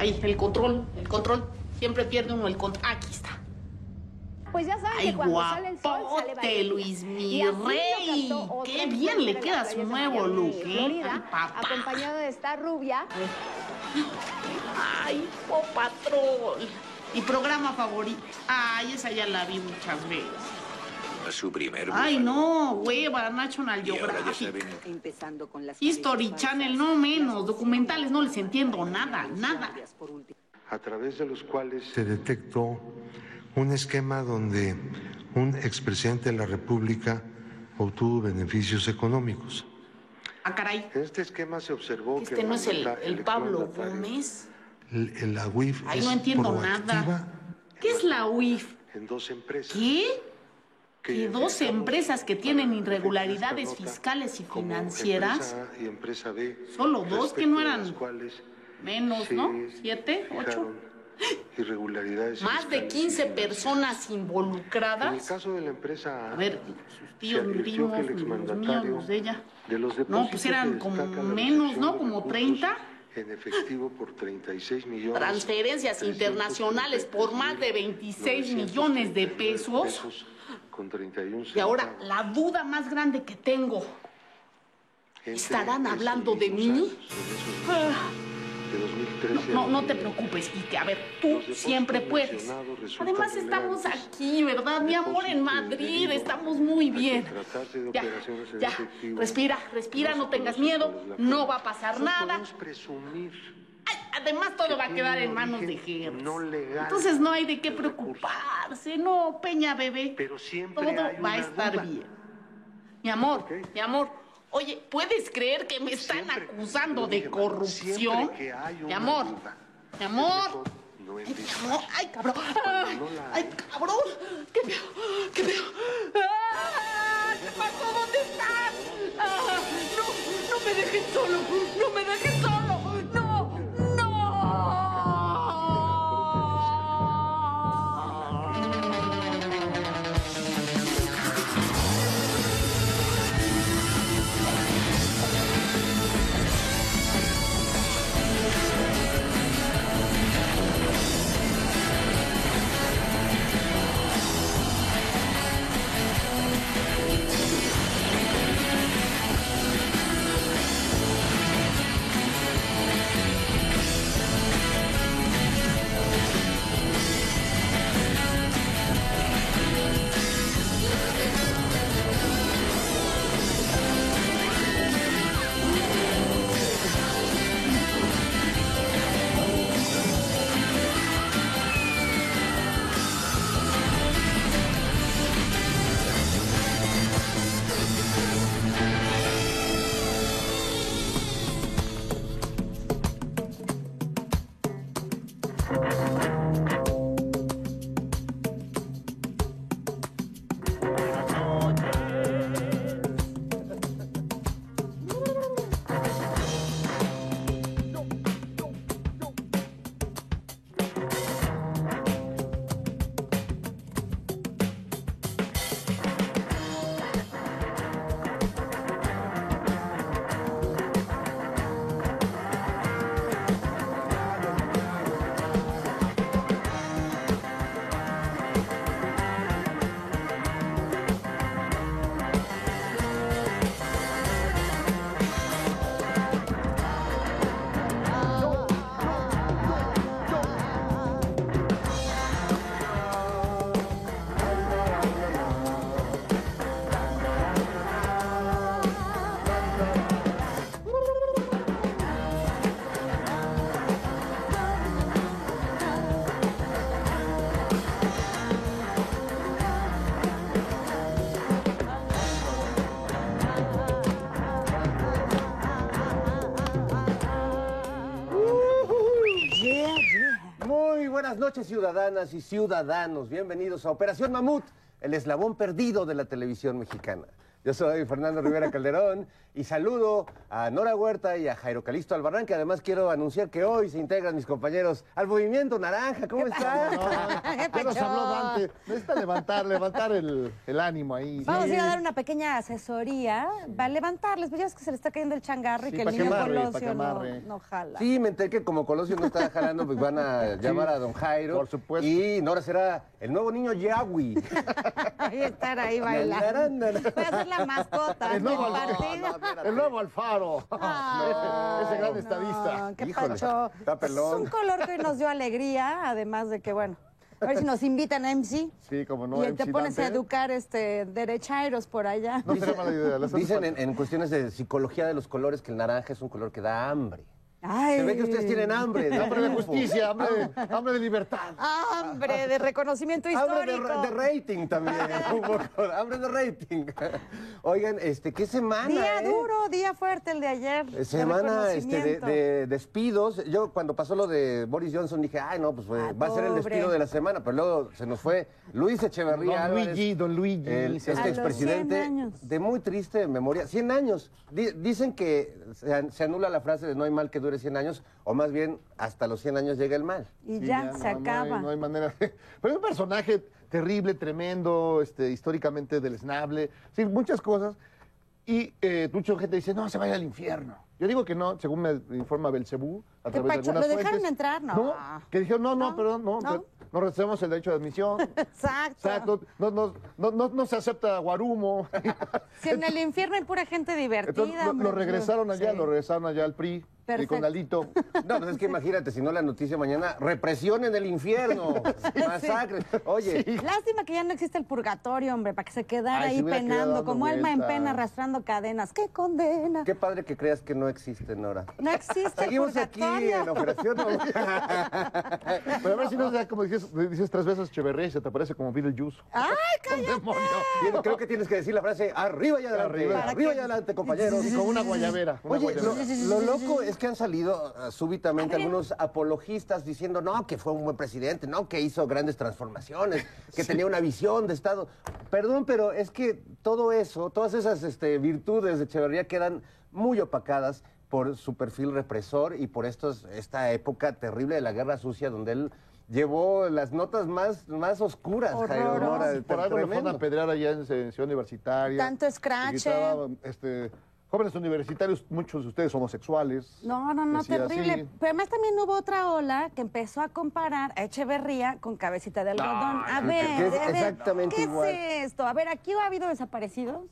Ahí, el control, el control. Siempre pierde uno el control. Aquí está. Pues ya saben Ay, que cuando sale el sol sale Valeria. Luis, mi Y rey. Qué bien le queda su nuevo look, ¿eh? Florida, Ay, papá. acompañado de esta rubia. Ay, oh, patrón. Mi programa favorito. Ay, esa ya la vi muchas veces. Su primer Ay, búfalo. no, hueva, National Y ahora ya Geographic. Empezando con las History Channel, no menos. Documentales, no les entiendo nada, nada. a través de los cuales se detectó un esquema donde un expresidente de la República obtuvo beneficios económicos. Ah, caray. En este esquema se observó que Este no es el, el Pablo Gómez. la UIF Ay, es no entiendo nada. ¿Qué es la UIF? en dos empresas. ¿Qué? Que dos empresas que tienen irregularidades fiscales y financieras. empresa A y empresa B, Solo dos, que no eran Menos, ¿no? ¿Siete? ¿Ocho? Irregularidades Más de fiscales y 15 financieras. personas En el involucradas. caso de la empresa A, A ver, tíos, primos, los míos, los de ella. de los No, pues eran como menos, ¿no? Como recursos 30. En efectivo por 36 millones. Transferencias 333 internacionales por más de 26 millones de pesos. con 31 Y ahora, la duda más grande que tengo. ¿estarán hablando de mí? años, en esos de 2013 No, no te 2020. preocupes, Quique. A ver, tú siempre puedes. Además, estamos aquí, ¿verdad? Mi amor, en Madrid. Estamos muy bien. Ya, ya. Respira, respira, no tengas miedo. No va a pasar nada. Ay, además, todo va a quedar en manos de legal Entonces, no hay de qué preocuparse. No, Peña, bebé. Pero siempre Todo va a estar bien. Mi amor, mi amor. Oye, ¿puedes creer que me están Siempre, acusando de dije, corrupción? que hay Mi amor, duda, mi amor. Ay, cabrón, ay, cabrón. Ay, la cabrón. ¿Qué veo? ¿Qué veo? ¡Ah! ¿Qué pasó? ¿Dónde estás? ¡Ah! No, no me dejes solo. No me dejes solo. Noches, ciudadanas y ciudadanos. Bienvenidos a Operación Mamut, el eslabón perdido de la televisión mexicana. Yo soy Fernando Rivera Calderón y saludo a Nora Huerta y a Jairo Calisto Albarrán, que además quiero anunciar que hoy se integran mis compañeros al Movimiento Naranja. ¿Cómo están? Ya nos habló Dante. Necesita levantar, levantar el, el ánimo ahí. Vamos a ir a dar una pequeña asesoría para levantarles, pues ya es que se le está cayendo el changarro y Sí, que el niño Colosio no, jala. Sí, me enteré que como Colosio no está jalando, pues van a llamar a don Jairo. Por supuesto. Y Nora será el nuevo niño Yahweh. Ahí estar ahí bailando. Voy a ser la mascota El del nuevo, partido. el nuevo Alfaro. Ay, ese, ese gran no, estadista. qué Híjole, pacho. está pelón. Es un color que nos dio alegría, además de que, bueno, a ver si nos invitan a MC. Sí, como no. y te pones a educar este derechairos por allá. No será mala idea. Dicen en cuestiones de psicología de los colores que el naranja es un color que da hambre. Ay. Se ve que ustedes tienen hambre. Hambre de justicia, hambre de, hambre de libertad. Hambre de reconocimiento Hambre de, histórico. de rating también, un poco. Hambre de rating. Oigan, este, ¿qué semana? Día eh? duro, día fuerte el de ayer. De Semana este, de, despidos. Yo cuando pasó lo de Boris Johnson dije, ay, no, pues fue- Ah, va a ser el despido de la semana. Pero luego se nos fue Luis Echeverría. Don Álvarez, Luigi, don Luigi. el- este A los expresidente 100 años. de muy triste memoria. 100 años. Di- dicen que se, an- se anula la frase de no hay mal que dure 100 años, o más bien hasta los 100 años llega el mal. Y ya, se no acaba. hay- No hay, manera. de- Pero es un personaje terrible, tremendo, este, históricamente deleznable. Sí, muchas cosas. Y eh, mucha gente dice, no, se vaya al infierno. Yo digo que no, según me informa Belcebú, a ¿Qué través de pacho? algunas ¿Lo dejaron fuentes. entrar? No. que dijeron, no, no, No, perdón, no, no. No, no recibimos el derecho de admisión. Exacto. Exacto, no, no, no, no, no se acepta guarumo. Si en el infierno hay pura gente divertida. Entonces lo, regresaron allá, sí. lo regresaron allá al PRI, y Perfecto. con Alito. No, pues es que imagínate, si no la noticia mañana, represión en el infierno, masacre. Oye, Lástima que ya no existe el purgatorio, hombre, para que se quedara Ay, ahí penando, como alma en pena, arrastrando cadenas. ¡Qué condena! qué padre que creas que no existe, Nora. No existe el Seguimos aquí purgatorio. en Operación Pero a ver si no, ya como dices, dices tres veces Cheverría y se te aparece como Beetlejuice. ¡Ay, ¡Un cállate! demonio! Tienes- Creo que tienes que decir la frase arriba y adelante. Arriba. Arriba, y adelante, compañeros. Y con una guayabera. una Oye, lo, guayabera. lo loco es que han salido ah, súbitamente algunos apologistas diciendo, no, que fue un buen presidente, no, que hizo grandes transformaciones, que tenía una visión de Estado. Perdón, pero es que todo eso, todas esas este, virtudes de Echeverría quedan muy opacadas por su perfil represor y por estos, esta época terrible de la guerra sucia donde él llevó las notas más, más oscuras, Jairo. Mora, Por algo le fueron tremendo. a pedrear allá en en Ciudad Universitaria. Tanto gritaba, este, jóvenes universitarios, muchos de ustedes homosexuales. No, no, no, terrible. así. Pero además también hubo otra ola que empezó a comparar a Echeverría con cabecita de algodón. a ver, que es a ver, exactamente ¿qué igual. es esto? A ver, aquí ha habido desaparecidos,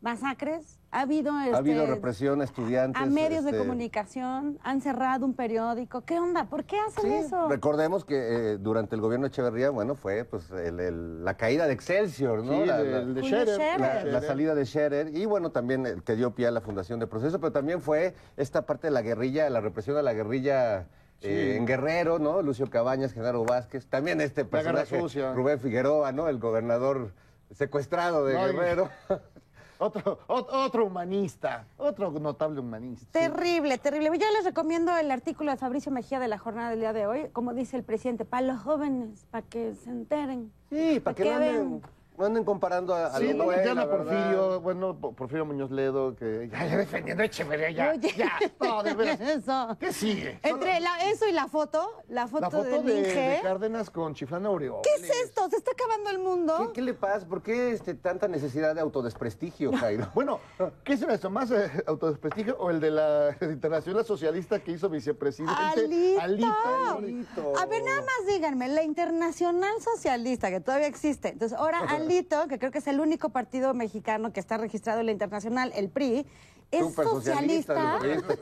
masacres, ha habido... Ha habido este, represión a estudiantes. A medios de este, comunicación, han cerrado un periódico. ¿Qué onda? ¿Por qué hacen Sí, eso? recordemos que eh, durante el gobierno de Echeverría, bueno, fue pues el- el- la caída de Excelsior, ¿no? Sí, la, del- la- de Scherer. la- salida de Scherer y bueno, también el que dio pie a la fundación de Proceso, pero también fue esta parte de la guerrilla, la represión a la guerrilla eh, en Guerrero, ¿no? Lucio Cabañas, Genaro Vázquez, también este personaje. Rubén Figueroa, ¿no? El gobernador secuestrado de No, y- Guerrero. Otro, ot- otro humanista, otro notable humanista. Terrible, terrible. Yo les recomiendo el artículo de Fabricio Mejía de la jornada del día de hoy, como dice el presidente, para los jóvenes, para que se enteren. Sí, para que no vean. No anden comparando a, a Sí, lo no, güey, la. Porfirio, bueno, Porfirio Muñoz Ledo, que ya, ya defendiendo a Echeverría, ya, Oye. ya, no, de veras. Eso. ¿Qué sigue? Entre la- eso y la foto, la foto, La foto de, Cárdenas con Chiflán Aureoles. ¿Qué es esto? ¿Se está acabando el mundo? ¿Qué, qué le pasa? ¿Por qué este, tanta necesidad de autodesprestigio, Jairo? Bueno, ¿qué es eso? ¿Más eh, autodesprestigio o el de la Internacional Socialista que hizo vicepresidente? Alito. Alito. Alito. A ver, nada más díganme, la Internacional Socialista, que todavía existe. Entonces, ahora Alito, que creo que es el único partido mexicano que está registrado en la Internacional, el PRI, es socialista. socialista,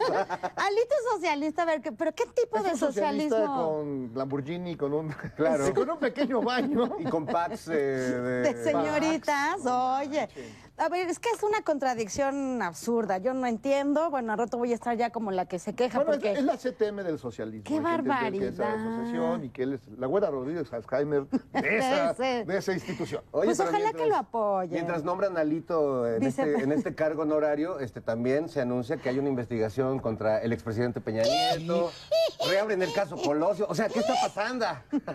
Alito es socialista, a ver, ¿qué- ¿pero qué tipo Es de un socialista socialismo? con Lamborghini, con un, Claro. con un pequeño baño. Y con packs eh, de... De señoritas, oye. A ver, es que es una contradicción absurda. Yo no entiendo. Bueno, al rato voy a estar ya como la que se queja Bueno, es, porque... es la CTM del socialismo. ¡Qué Hay que esa barbaridad! asociación y que él es la güera Rodríguez Alzheimer de esa, de esa institución. Oye, Pues ojalá que lo apoyen. Mientras nombran a Alito en, Dice- este, en este cargo honorario, este, también se anuncia que hay una investigación contra el expresidente Peña Nieto. Reabren el caso Colosio. O sea, ¿qué está pasando?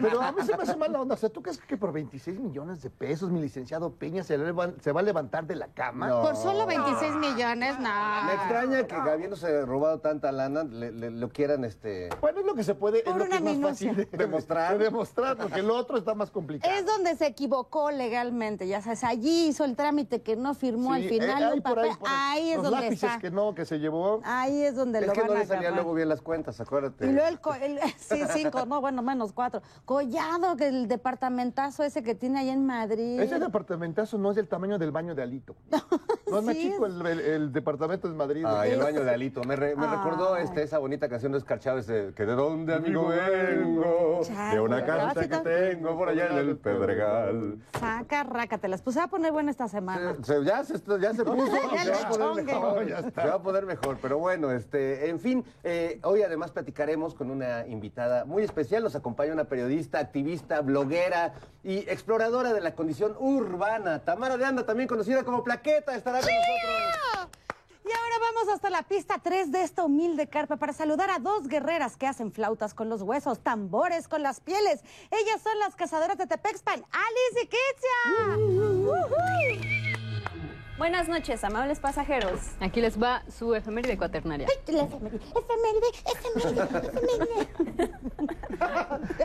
Pero a mí se me hace mala onda. O sea, ¿tú crees que por 26 millones de pesos mi licenciado Peña se, le va, se va a levantar de la cama. No. Por solo 26 millones, no. Me extraña que habiéndose robado tanta lana, le, le- lo quieran este. Bueno, es lo que se puede, es lo que una es más fácil de Demostrar. de demostrar, porque lo otro está más complicado. Es donde se equivocó legalmente, ya sabes, allí hizo el trámite que no firmó al final eh, un ahí por papel, ahí, por ahí es Los donde lápices está. que no, que se llevó. Ahí es donde Es lo que van no le salían luego bien las cuentas, acuérdate. Y luego el, co- el- sí, cinco, no, bueno, menos cuatro. Collado, que el departamentazo ese que tiene ahí en Madrid. Ese departamentazo no es del tamaño del baño de Alito. No es más Sí, chico el, el- el departamento de Madrid. Ay, el baño de Alito. Me, re- me recordó este, esa bonita canción de Oscar Chávez de que de dónde amigo vengo, de una casa que tengo por allá en el Pedregal. Saca, raca, te las puse a poner buena esta semana. Se- se- ya, se, ya se puso, Ya se va poner mejor. Ya. Se va a poner mejor, pero bueno, este, en fin, eh, hoy además platicaremos con una invitada muy especial. Nos acompaña una periodista, activista, bloguera y exploradora de la condición urbana. Tamara de Anda, también conocida como Plaqueta, estará con nosotros. Y ahora vamos hasta la pista 3 de esta humilde carpa para saludar a dos guerreras que hacen flautas con los huesos, tambores con las pieles. Ellas son las cazadoras de Tepexpan, Alice y Kitsia. Buenas noches, amables pasajeros. Aquí les va su efeméride cuaternaria. La efeméride, efeméride, efeméride,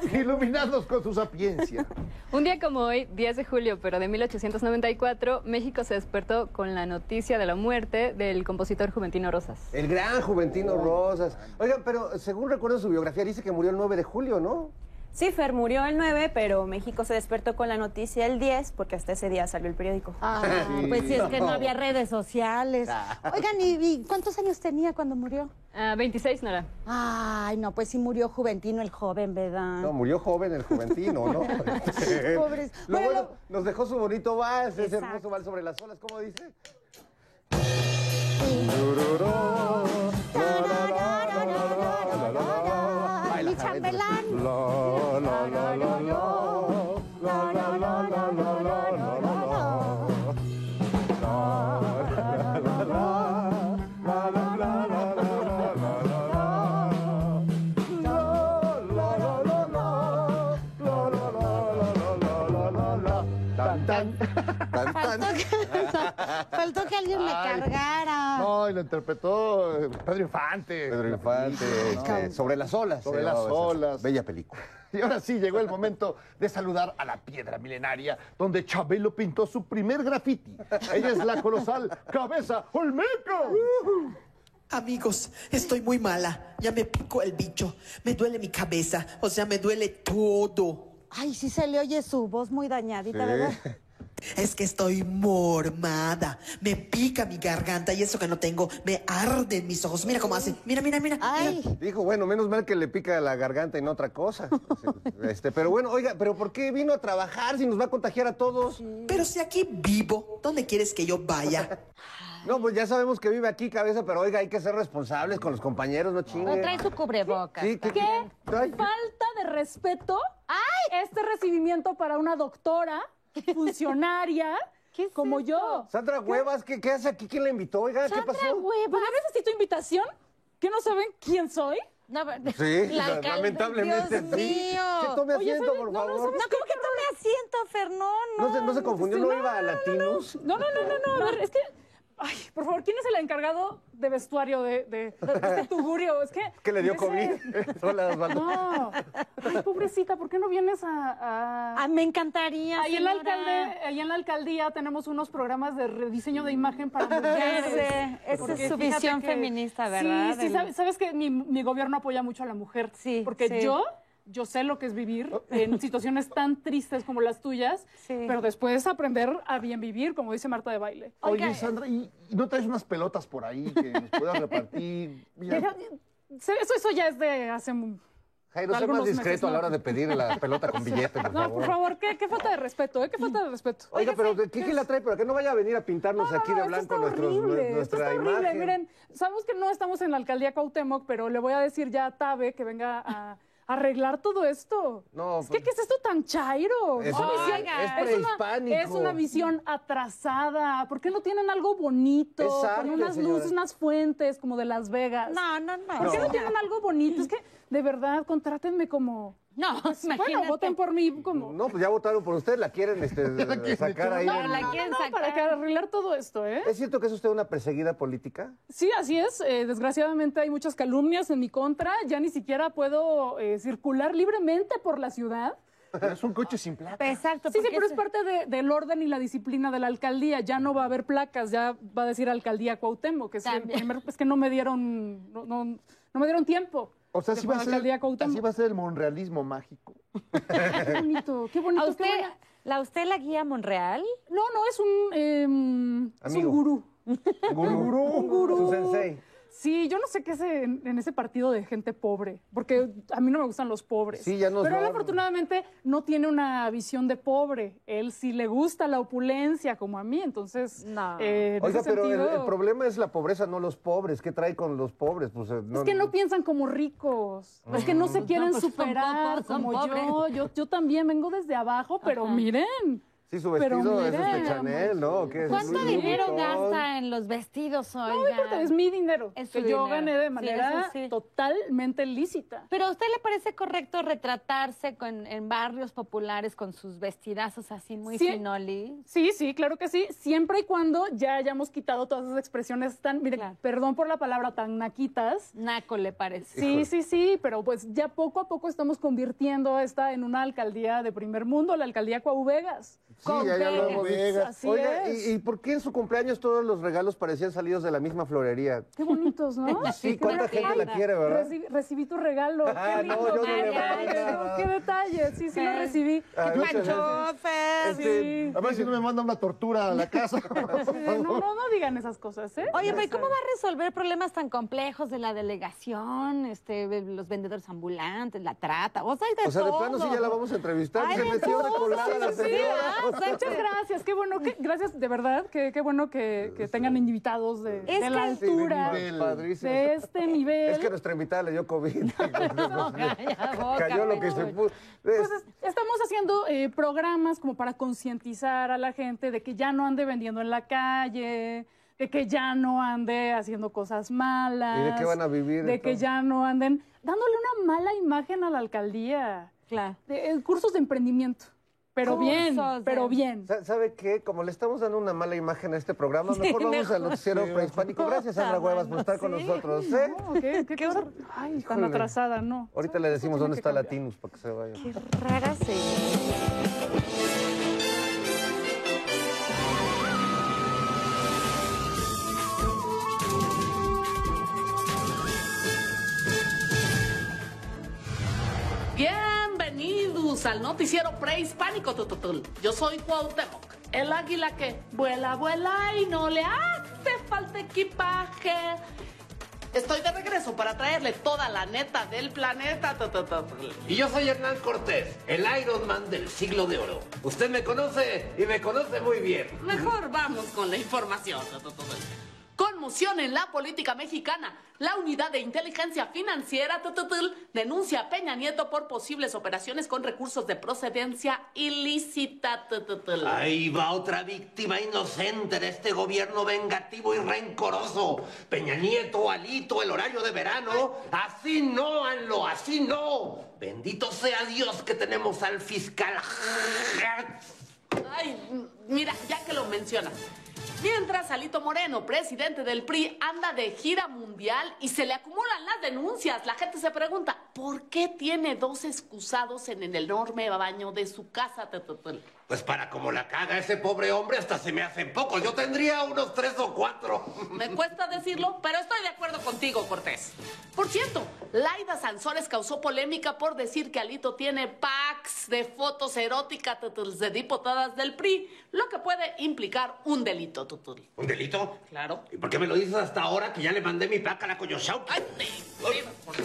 efeméride. Iluminados con su sapiencia. Un día como hoy, 10 de julio, pero de 1894, México se despertó con la noticia de la muerte del compositor Juventino Rosas. El gran Juventino Rosas. Oigan, pero según recuerdo su biografía, dice que murió el 9 de julio, ¿no? Sí, Fer murió el 9, pero México se despertó con la noticia el 10 porque hasta ese día salió el periódico. Ah, pues sí, es que no había redes sociales. Oigan, ¿y, y cuántos años tenía cuando murió? Ah, 26, Nora. Ay, no, pues sí murió Juventino el joven, ¿verdad? No, murió joven el Juventino, ¿no? Pobres. Lo Bueno, bueno, nos dejó su bonito vals, ese Exacto. hermoso vals sobre las olas, ¿cómo dice? Baila, Mi chambelán. Tan, que, faltó que alguien me cargara. No, y lo interpretó eh, Pedro Infante. Pedro Infante, este, sobre las olas. Sobre las olas. Bella película. Y ahora sí, llegó el momento de saludar a la piedra milenaria, donde Chabelo pintó su primer graffiti. Ella es la colosal Cabeza Olmeca. Amigos, estoy muy mala. Ya me picó el bicho. Me duele mi cabeza. O sea, me duele todo. Ay, sí se le oye su voz muy dañadita, ¿verdad? Es que estoy mormada. Me pica mi garganta y eso que no tengo. Me arden mis ojos. Mira cómo hace. Mira, mira, mira. Ay, Dijo, bueno, menos mal que le pica la garganta y no otra cosa. Este, pero bueno, oiga, ¿pero por qué vino a trabajar si nos va a contagiar a todos? Pero si aquí vivo, ¿dónde quieres que yo vaya? No, pues ya sabemos que vive aquí, cabeza, pero oiga, hay que ser responsables con los compañeros, no no chingue. trae su cubrebocas. Sí, ¿qué? ¿Qué Ay, falta de respeto este recibimiento para una doctora funcionaria ¿Qué es como esto? yo? Sandra Huevas, ¿qué, qué hace aquí? ¿Quién la invitó? Oiga, ¿qué pasó? Pues no necesito invitación. ¿Que no saben quién soy? No, Sí, La lamentablemente Dios sí. mío. Que tome asiento, por No, favor. ¿sabes No, ¿cómo que tome asiento, Fernón? No, se, no se confundió, no iba a Latinos. No, no, no, no, no. A ver, es que. Ay, por favor, ¿quién es el encargado de vestuario de, de, de este tugurio? Es que. Que le dio ese- COVID. Hola, Osvaldo. No. Ay, pobrecita, ¿por qué no vienes a. a- Ah, me encantaría. Ahí en, la alcalde, ahí en la alcaldía tenemos unos programas de rediseño de imagen para mujeres. Ese- esa es su visión que- feminista, ¿verdad? Sí, sí, sabes, sabes que mi, mi gobierno apoya mucho a la mujer. Sí, Porque sí. yo, yo sé lo que es vivir en situaciones tan tristes como las tuyas, Sí. pero después aprender a bien vivir, como dice Marta de Baile. Oye, Sandra, ¿y y no traes unas pelotas por ahí que nos puedas repartir? Deja- eso, eso ya es de hace... un- Jairo, sé más meses, discreto a la hora de pedir la pelota con billete, por No, favor. por favor, ¿qué, qué falta de respeto, ¿eh? ¿Qué falta de respeto? Oiga, pero ¿qué, qué la trae? Pero que no vaya a venir a pintarnos No, no, aquí de esto blanco está nuestros, horrible, esto nuestra está horrible. Miren, sabemos que no estamos en la alcaldía Cuauhtémoc, pero le voy a decir ya a Tabe que venga a arreglar todo esto. No, es que, pues- ¿qué es esto tan chairo? Es- Una visión- es una- prehispánico. Es una visión atrasada. ¿Por qué no tienen algo bonito? Es con unas señora. luces, unas fuentes como de Las Vegas. No, no, no. ¿Por qué no No. tienen algo bonito? Es que, de verdad, contrátenme como, No, Bueno, voten por mí como... No, pues ya votaron por usted, la quieren este, sacar ahí. No, no, no, no, para arreglar todo esto, ¿eh? ¿Es cierto que es usted una perseguida política? Sí, así es. Eh, desgraciadamente hay muchas calumnias en mi contra. Ya ni siquiera puedo eh, circular libremente por la ciudad. Es un coche sin plata. Exacto. Sí, sí, pero es parte de- del orden y la disciplina de la alcaldía. Ya no va a haber placas, ya va a decir alcaldía Cuauhtémoc, que es, el primer- es que no me dieron, no, no- no me dieron tiempo. O sea, así va, a ser, así va a ser el monrealismo mágico. Qué bonito, qué bonito. ¿A qué usted, buena- la usted la guía Monreal? No, no, es un, em, es un Amigo. gurú. Gurú. Un gurú. Su sensei. Sí, yo no sé qué es en, en ese partido de gente pobre, porque a mí no me gustan los pobres. Sí, ya nos Pero él afortunadamente no tiene una visión de pobre. Él sí le gusta la opulencia como a mí, entonces No. eh, en Oiga, ese pero el, sentido, el problema es la pobreza, no los pobres. ¿Qué trae con los pobres? Pues, eh, es que no piensan como ricos, es que no se quieren pues son superar pocos, son como yo. pobres. yo. Yo también vengo desde abajo, pero miren. Sí, su vestido es este Chanel, ¿no? ¿Qué es? ¿Cuánto Louis dinero Vuitton. gasta en los vestidos, No oiga? importa, es mi dinero, Es que su yo dinero. gané de manera sí. totalmente lícita. Pero a usted le parece correcto retratarse con, en barrios populares con sus vestidazos así muy Sí. finoli. Sí, sí, claro que sí, siempre y cuando ya hayamos quitado todas esas expresiones tan, miren, Claro. perdón por la palabra, tan naquitas. Naco le parece. Sí, sí, sí, pero pues ya poco a poco estamos convirtiendo esta en una alcaldía de primer mundo, la alcaldía Cuau Vegas. Sí, ya, ya lo hemos Vegas. Así Oiga, es. ¿y, y por qué en su cumpleaños todos los regalos parecían salidos de la misma florería? Qué bonitos, ¿no? Sí, cuánta gente la quiere, ¿verdad? Recibí, recibí tu regalo. Ah, qué no, lindo, yo no qué le detalle. Qué sí, sí lo recibí. Ah, Qué muchas Manchofes. Este, A ver si no me manda una tortura a la casa. No, no, no digan esas cosas, ¿eh? Oye, pero ¿y ¿cómo va a resolver problemas tan complejos de la delegación, este, los vendedores ambulantes, la trata? O sea, de O sea, de plano sí ya la vamos a entrevistar. Ay, Se metió colada la sí, sí, señora. Muchas gracias, qué bueno, que, gracias de verdad, que, qué bueno que, que tengan invitados de, Es de la sí, de altura, nivel. De este nivel. Es que nuestra invitada le dio COVID. calla boca, Cayó lo que se pudo. Pues es- estamos haciendo eh, programas como para concientizar a la gente de que ya no ande vendiendo en la calle, de que ya no ande haciendo cosas malas. ¿Y de qué van a vivir, De que ya no anden dándole una mala imagen a la alcaldía. Claro. De- cursos de emprendimiento. Pero bien, pero bien. Sa- ¿Sabe qué? Como le estamos dando una mala imagen a este programa, mejor vamos al noticiero prehispánico. Gracias, Sandra Huevas, por estar con nosotros. ¿eh? No, ¿qué, qué cosa? Ay, tan Híjole. atrasada, no. Ahorita le decimos dónde está. Latinus para que se vaya. Qué rara se... al noticiero prehispánico. tututul. Yo soy Cuauhtémoc, el águila que vuela, vuela y no le hace falta equipaje. Estoy de regreso para traerle toda la neta del planeta. Y yo soy Hernán Cortés, el Iron Man del siglo de oro. Usted me conoce y me conoce muy bien. Mejor vamos con la información. Conmoción en la política mexicana. La unidad de inteligencia financiera denuncia a Peña Nieto por posibles operaciones con recursos de procedencia ilícita. Ahí va otra víctima inocente de este gobierno vengativo y rencoroso. Peña Nieto, Alito, el horario de verano. Así no, Anlo, así no. Bendito sea Dios que tenemos al fiscal. Ay, mira, ya que lo mencionas. Mientras Alito Moreno, presidente del PRI, anda de gira mundial y se le acumulan las denuncias, la gente se pregunta, ¿por qué tiene dos excusados en el enorme baño de su casa? Pues para como la caga ese pobre hombre, hasta se me hacen pocos. Yo tendría unos tres o cuatro. Me cuesta decirlo, pero estoy de acuerdo contigo, Cortés. Por cierto, Laida Sansores causó polémica por decir que Alito tiene packs de fotos eróticas de diputadas del PRI, lo que puede implicar un delito, tutul. ¿Un delito? Claro. ¿Y por qué me lo dices hasta ahora que ya le mandé mi placa a la Dios.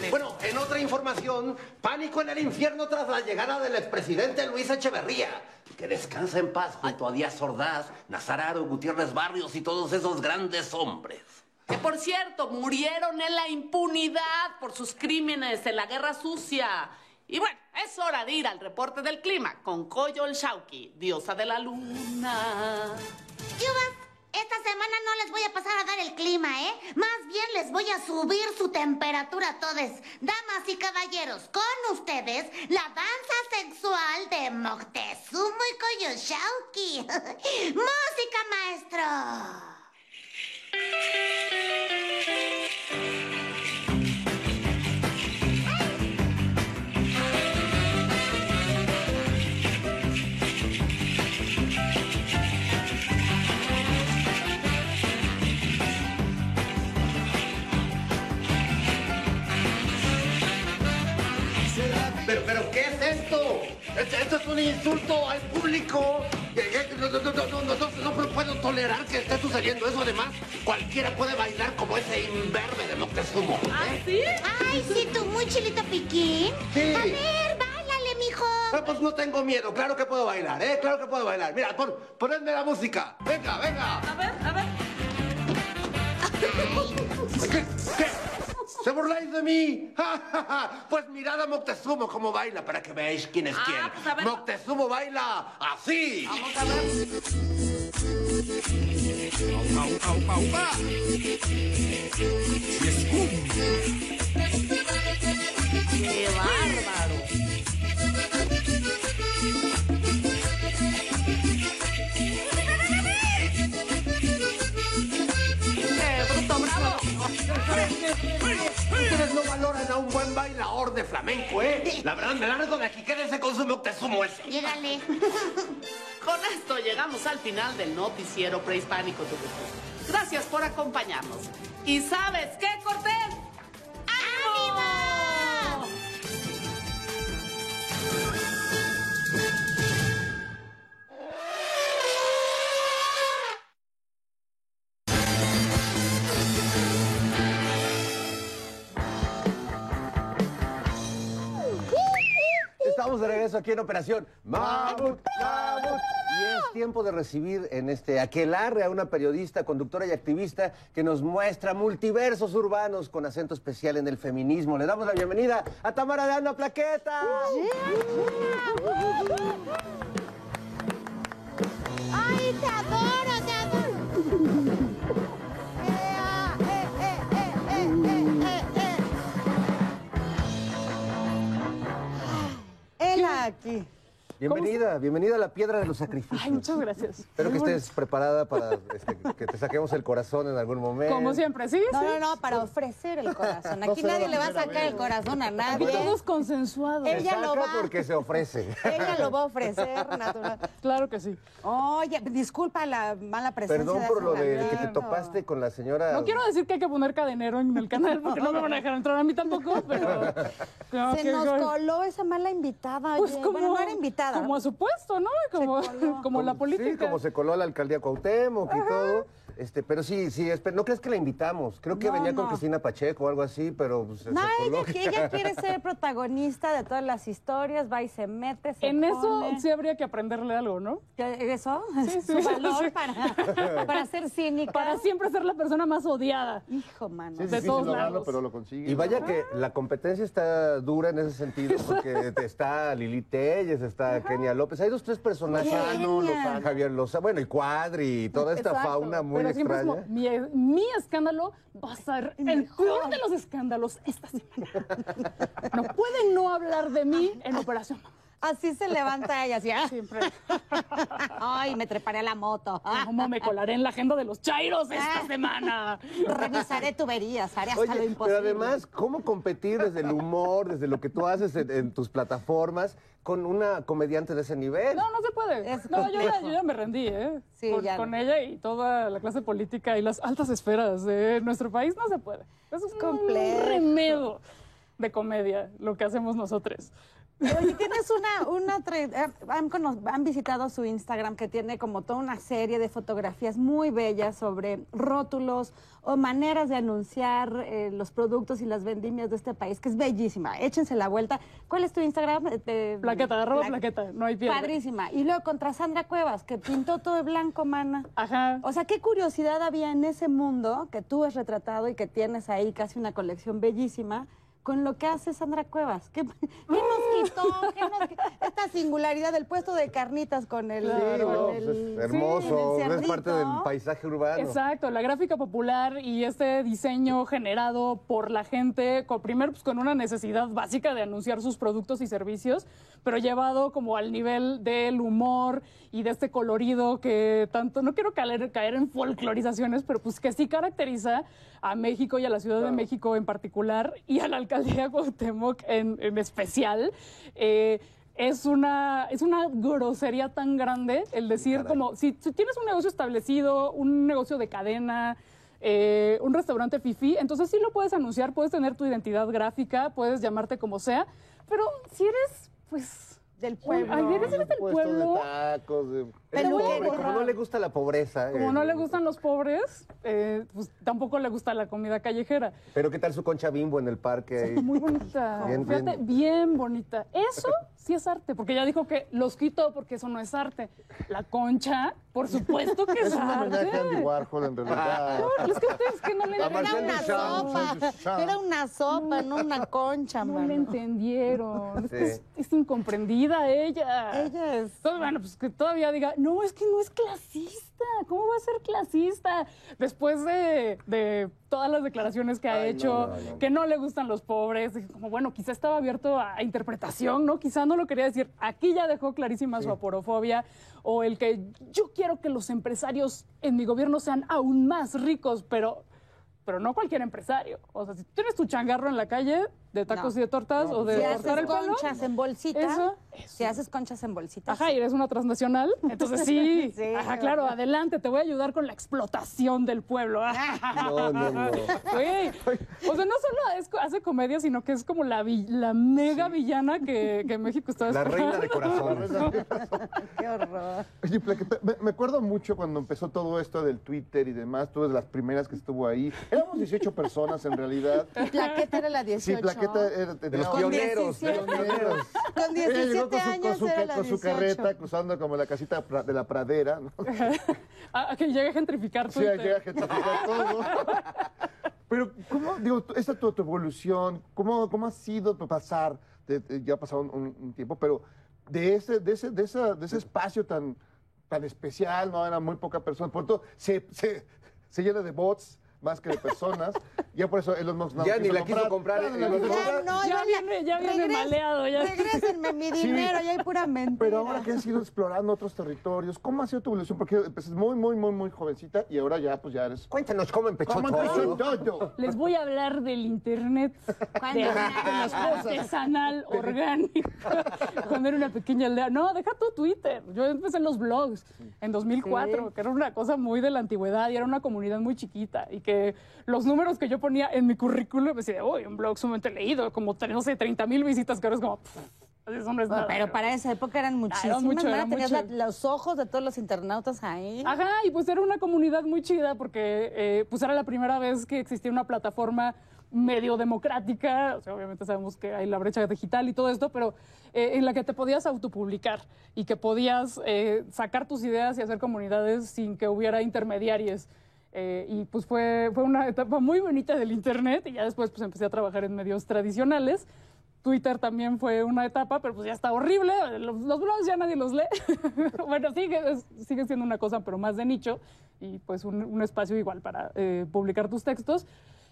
Bueno, en otra información, pánico en el infierno tras la llegada del expresidente Luis Echeverría. Que descansa en paz junto a Díaz Ordaz, Nazararo, Gutiérrez Barrios y todos esos grandes hombres. Que por cierto, murieron en la impunidad por sus crímenes en la guerra sucia. Y bueno, es hora de ir al reporte del clima con Coyol Shauki, diosa de la luna. Yubas, esta semana no les voy a pasar a dar el clima, ¿eh? Más bien les voy a subir su temperatura a todos. Damas y caballeros, con ustedes, la danza sexual de Moctezuma y Coyoshalki. ¡Música, maestro! Esto? Es un insulto al público. Eh, eh, No, puedo tolerar que esté sucediendo eso. Además, cualquiera puede bailar como ese imberbe de Moctezuma. ¿eh? sí? Ay, sí, tú muy chilito piquín. Sí. A ver, báilale, mijo. Ah, pues no tengo miedo, claro que puedo bailar, ¿eh? Claro que puedo bailar. Mira, pon, ponedme la música. Venga, venga. ¿Se burláis de mí? ¡Ja, ja, ja! Pues mirad a Moctezuma cómo baila para que veáis quién es Ah, quién. pues a ver. Moctezuma baila así. Vamos a ver. ¡Qué! Ustedes no valoran a un buen bailador de flamenco, ¿eh? La verdad, me largo de aquí. Quédense con su Moctezuma ese. Llégale. Con esto llegamos al final del noticiero prehispánico. Gracias por acompañarnos. ¿Y sabes qué, Cortés? ¡Ánimo! De regreso aquí en Operación Mamut, Mamut. Y es tiempo de recibir en este aquelarre a una periodista, conductora y activista que nos muestra multiversos urbanos con acento especial en el feminismo. Le damos la bienvenida a Tamara de Anda Plaqueta. ¡Ay, eh, aquí. Bienvenida, bienvenida a la piedra de los sacrificios. Ay, muchas gracias. Espero que estés preparada para este, que te saquemos el corazón en algún momento. Como siempre, sí, No, sí. no, no, para ofrecer el corazón. Aquí nadie le va a sacar vez. el corazón a Aquí nadie. todos consensuados. Se Ella lo va- porque se ofrece. Ella lo va a ofrecer, natural. Claro que sí. Oye, disculpa la mala presencia. Perdón por lo de que te topaste con la señora. No quiero decir que hay que poner cadenero en el canal porque no me van a dejar entrar a mí tampoco, pero... no, Se nos coló esa mala invitada. Pues como, Bueno, no era invitada. Como a su puesto, ¿no? Como, como la política. Sí, como se coló a la alcaldía Cuauhtémoc y todo. Este, pero sí, sí, no crees que la invitamos. Creo que No, venía con. Cristina Pacheco o algo así, pero pues, No, ella, que ella quiere ser protagonista de todas las historias, va y se mete, se En eso sí habría que aprenderle algo, ¿no? ¿Qué- ¿Eso? Sí, Su valor sí. Para, para ser cínica. Para siempre ser la persona más odiada. Hijo, mano. Sí, es de todos lograrlo, lados. pero lo consigue. Y vaya que la competencia está dura en ese sentido, porque está Lili Telles, está Kenia López. Hay dos, tres personajes. Lozano, Lozano. Javier Lozano, bueno, y Cuadri, y toda esta Exacto, fauna muy pero siempre es extraña. como, mi, mi escándalo va a ser el peor de los escándalos esta semana. No pueden no hablar de mí en Operación. Así se levanta ella, así. ah. Siempre. Ay, me treparé a la moto. Ah. ¿Cómo me colaré en la agenda de los chairos esta semana? Revisaré tuberías, haré hasta lo Oye, imposible. pero además, ¿cómo competir desde el humor, desde lo que tú haces en, en tus plataformas, con una comediante de ese nivel? No, no se puede. Es no, yo ya, complejo. yo ya me rendí, ¿eh? Sí, con, ya con no. ella y toda la clase política y las altas esferas de nuestro país no se puede. Es un complejo. remedo de comedia lo que hacemos nosotros. Oye, tienes una, una eh, han, han visitado su Instagram que tiene como toda una serie de fotografías muy bellas sobre rótulos o maneras de anunciar eh, los productos y las vendimias de este país, que es bellísima. Échense la vuelta. ¿Cuál es tu Instagram? Eh, Plaqueta, arroba Pla- plaqueta, no hay pierde. Padrísima. Y luego contra Sandra Cuevas, que pintó todo de blanco, mana. Ajá. O sea, qué curiosidad había en ese mundo que tú has retratado y que tienes ahí casi una colección bellísima con lo que hace Sandra Cuevas. ¿Qué, qué nos bonito. que no- que- esta singularidad del puesto de carnitas con el. Sí, con no, pues el- es hermoso, sí, el es parte del paisaje urbano. Exacto, la gráfica popular y este diseño generado por la gente, con, primero pues, con una necesidad básica de anunciar sus productos y servicios, pero llevado como al nivel del humor y de este colorido que tanto, no quiero caer, caer en folclorizaciones, pero pues que sí caracteriza a México y a la Ciudad de México en particular y a la alcaldía Cuauhtémoc en, en especial. Eh, es una, es una grosería tan grande el decir como, si, si tienes un negocio establecido, un negocio de cadena, eh, un restaurante fifi, entonces sí lo puedes anunciar, puedes tener tu identidad gráfica, puedes llamarte como sea, pero si eres, pues... Del pueblo. Ay, eres del pueblo. de tacos, de... Peluquería. pobre, como no le gusta la pobreza. Como eh, no le gustan los pobres, eh, pues tampoco le gusta la comida callejera. Pero ¿qué tal su concha bimbo en el parque? ahí? Muy bonita. Bien, Fíjate, bien. bien. bonita. Eso sí es arte, porque ya dijo que los quitó porque eso no es arte. La concha, por supuesto que es, Es un homenaje a Andy. Warhol, en realidad. No, es que ustedes que no le Era una Duchamp. sopa. Duchamp. Era una sopa, no una concha, No mano. le entendieron. Es, que Sí. es, es incomprendida ella. Ella es. Entonces, bueno, pues que todavía diga, no, es que no es clasista. ¿Cómo va a ser clasista? Después de, de todas las declaraciones que ha Ay, hecho, no, no, no. que no le gustan los pobres, dije como, bueno, quizá estaba abierto a interpretación, ¿no? Quizá no lo quería decir. Aquí ya dejó clarísima su aporofobia. O el que yo quiero que los empresarios en mi gobierno sean aún más ricos, pero pero no cualquier empresario. O sea, si tienes tu changarro en la calle de tacos No. y de tortas o de Si cortar haces el pelo, conchas en bolsita. Eso, Si haces conchas en bolsita. Ajá, y eres una transnacional, entonces sí. Sí, Ajá, claro, adelante, te voy a ayudar con la explotación del pueblo. No, no, no. Güey, O sea, no solo es- hace comedia, sino que es como la, vi- la mega villana que, que México está La reina de corazones. Qué horror. Oye, Plaqueta, me, me acuerdo mucho cuando empezó todo esto del Twitter y demás, tú eres de las primeras que estuvo ahí. Éramos 18 personas en realidad. Y Plaqueta era la 18. Sí, Era De los pioneros. De los 17. pioneros. Con Ella 17 llegó con su, con años su, era con su 18. carreta cruzando como la casita de la pradera. ¿no? A, que llegue a gentrificar Sí, Twitter. llega a gentrificar todo. Pero, ¿cómo, digo, esta tu, tu evolución, ¿cómo, ¿cómo ha sido pasar, de- de- ya ha pasado un, un- un tiempo, pero de ese, de ese, de esa- de ese espacio tan, tan especial, no era muy poca persona, por todo, se, se, se llena de bots más que de personas, ya por eso Elon Musk no Ya ni la quiso comprar, la Elon Musk. comprar. Ya no, Ya ya viene- ya viene maleado, ya. Regrésenme mi Sí. dinero, ya hay pura mentira. Pero ahora que has ido explorando otros territorios, ¿cómo ha sido tu evolución? Porque empezaste muy, muy, muy, muy jovencita y ahora ya, pues ya eres... Cuéntanos cómo empezó ¿Cómo empezó todo. todo? Les voy a hablar del internet ¿Cuándo de artesanal, orgánico. Cuando era una pequeña aldea. No, deja tu Twitter. Yo empecé en los blogs en 2004, que era una cosa muy de la antigüedad y era una comunidad muy chiquita. Y que los números que yo ponía en mi currículum, me decía, uy, un blog sumamente leído, como, no sé, 30 mil visitas, que ahora es como, pff, eso no es nada. Pero para esa época eran muchísimas. mucho, era Tenías mucho. la- los ojos de todos los internautas ahí. Ajá, y pues era una comunidad muy chida porque eh, pues era la primera vez que existía una plataforma medio democrática, o sea, obviamente sabemos que hay la brecha digital y todo esto, pero eh, en la que te podías autopublicar y que podías eh, sacar tus ideas y hacer comunidades sin que hubiera intermediarios. Eh, y pues fue, fue una etapa muy bonita del Internet y ya después pues empecé a trabajar en medios tradicionales. Twitter también fue una etapa, pero pues ya está horrible. Los, los blogs ya nadie los lee. bueno, sigue, sigue siendo una cosa, pero más de nicho y pues un, un espacio igual para eh, publicar tus textos.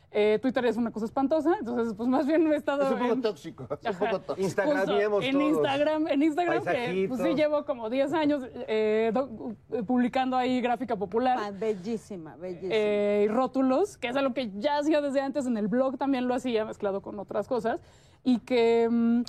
Eh, Twitter es una cosa espantosa, entonces pues más bien he estado Es un poco en- tóxico. Es un poco tóxico. Instagramiemos Justo, en todos. Instagram, en Instagram que pues sí llevo como 10 años eh, do- eh, publicando ahí gráfica popular. Ah, bellísima, bellísima. eh, y rótulos, que es algo que ya hacía desde antes en el blog, también lo hacía mezclado con otras cosas, y que mm,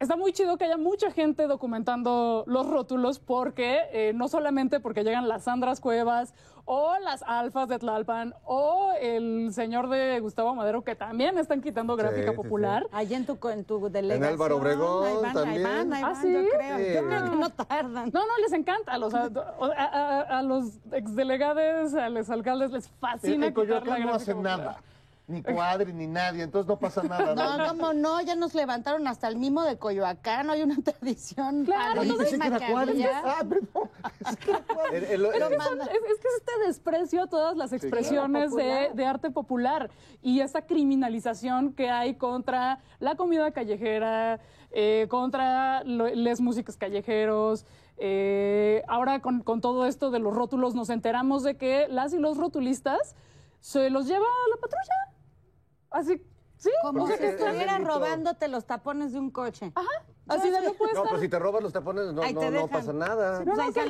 está muy chido que haya mucha gente documentando los rótulos, porque eh, no solamente porque llegan las Sandras Cuevas o las Alfas de Tlalpan o el señor de Gustavo Madero, que también están quitando gráfica sí, sí. popular. Allá en tu, co- en tu delegación. Álvaro Obregón ahí van, también. Ahí van, ahí ¿Ah, van, sí? yo creo. Sí. Yo creo que no tardan. No, no, les encanta. A los, a, a- a- a los exdelegados, a los alcaldes les En, fascina en quitar la Coyoacán no gráfica hacen popular. nada. Ni cuadri, ni nadie, entonces no pasa nada. No, cómo no, ya nos levantaron hasta el mimo de Coyoacán, hay una tradición. Claro, que era cuadri. había. Ah, perdón. El- el- Es que, son- es- es que es este desprecio a todas las expresiones de, de arte popular y esta criminalización que hay contra la comida callejera, eh, contra lo- les músicas callejeros. eh, ahora con, con todo esto de los rótulos nos enteramos de que las y los rotulistas se los lleva a la patrulla. Así, sí, Como o sea si que están- estuviera delito. robándote los tapones de un coche. Ajá, así de no puede No, estar. pues si te robas los tapones, no, Ahí no, te no dejan. pasa nada. No, no, Ahí que,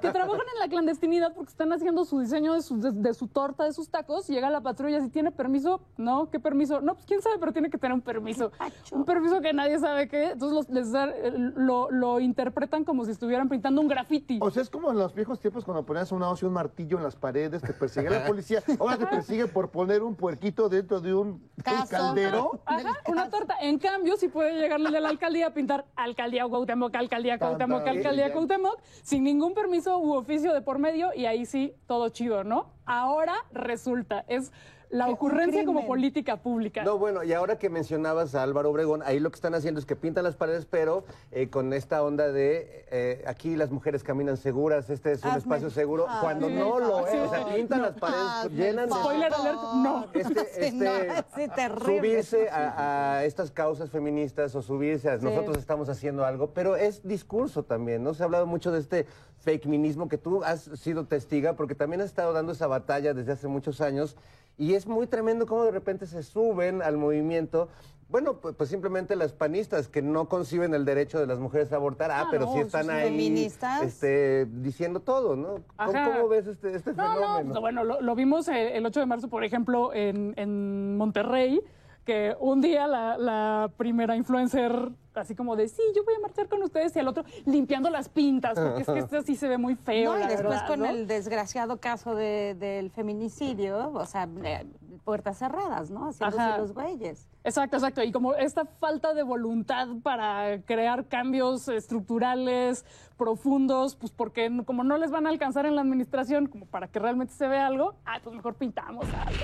que trabajan en la clandestinidad porque están haciendo su diseño de su, de, de su torta, de sus tacos, llega la patrulla, si tiene permiso, no, ¿qué permiso? No, pues quién sabe, pero tiene que tener un permiso. Un permiso que nadie sabe qué, entonces los- les da- eh, lo, lo interpretan como si estuvieran pintando un graffiti. O sea, es como en los viejos tiempos cuando ponías una hoz y un martillo en las paredes, te persigue la policía. Ahora te persigue por poner un puerquito dentro de un, caldero. Ajá, una torta. En cambio, si puede llegarle de la alcaldía a pintar alcaldía Cuauhtémoc, alcaldía Cuauhtémoc, alcaldía. Cuauhtémoc, sin ningún permiso u oficio de por medio, y ahí sí, todo chido, ¿no? Ahora resulta, es la ocurrencia como política pública. No, bueno, y ahora que mencionabas a Álvaro Obregón, ahí lo que están haciendo es que pintan las paredes, pero eh, con esta onda de eh, aquí las mujeres caminan seguras, este es un Hazme- espacio seguro, cuando sí, no lo sí, es. O sea, pintan las paredes, Hazme llenan de... Spoiler alert, no. Este, este, no, sí, terrible. subirse a, a estas causas feministas o subirse a nosotros estamos haciendo algo, pero es discurso también, ¿no? Se ha hablado mucho de este fake minismo que tú has sido testiga porque también has estado dando esa batalla desde hace muchos años y es muy tremendo cómo de repente se suben al movimiento. Bueno, pues, pues simplemente las panistas que no conciben el derecho de las mujeres a abortar, ah, Ah, pero no, sí están ahí Feministas. este, diciendo todo, ¿no? ¿Cómo, ves este, este No, fenómeno? no, bueno, lo, lo vimos eh, el 8 de marzo, por ejemplo, en, en Monterrey, que un día la, la primera influencer, así como de, sí, yo voy a marchar con ustedes, y el otro limpiando las pintas, porque es que este sí se ve muy feo, No, y después verdad, con ¿no? el desgraciado caso de- del feminicidio, o sea, eh, puertas cerradas, ¿no? Haciéndose los güeyes. Exacto, exacto. Y como esta falta de voluntad para crear cambios estructurales profundos, pues porque como no les van a alcanzar en la administración, como para que realmente se vea algo, ah, pues mejor pintamos algo.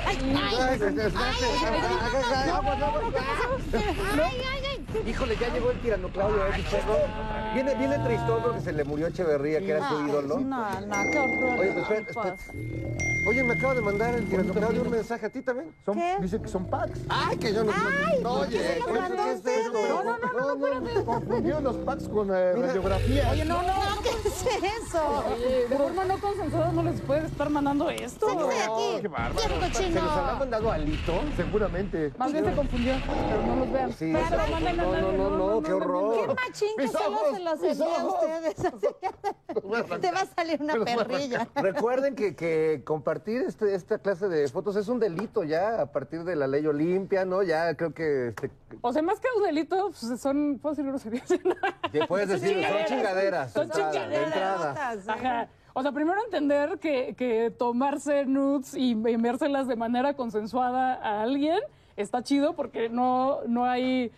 Híjole, ya llegó el tirano Claudio. ¿eh? Viene, viene tristón porque se le murió Echeverría, que era su Ay, ídolo. No, no, qué horror. Oye, pues, espera, espera. Oye, me acaba de mandar el tirano Claudio un mensaje a ti también. Son, ¿Qué? dicen que son packs. Ay, que yo no. Oye, se lo mandó a ustedes? No, no, no, no, no, confundieron los packs con eh, radiografía. Oye, no, no, No, ¿qué es eso? de forma no consensuada no les puede estar mandando esto. Sáquese de aquí. qué bárbaro. ¡Viejo ¿Se los habrá mandado a Lito? Seguramente. Más bien se confundió, pero no los vean. Sí, Pero manden, no, no, no, no, qué Qué horror. machín que solo se los envía a ustedes. así. Te va a salir una perrilla. Recuerden que, que compartir este, esta clase de fotos es un delito ya a partir de la ley Olimpia, ¿no? Ya creo que este, O sea, más que un delito, pues son, puedo decir groserías. que puedes decir, son chingaderas. Son chingaderas. Ajá. O sea, primero entender que, que tomarse nudes y enviárselas de manera consensuada a alguien está chido porque no, no hay...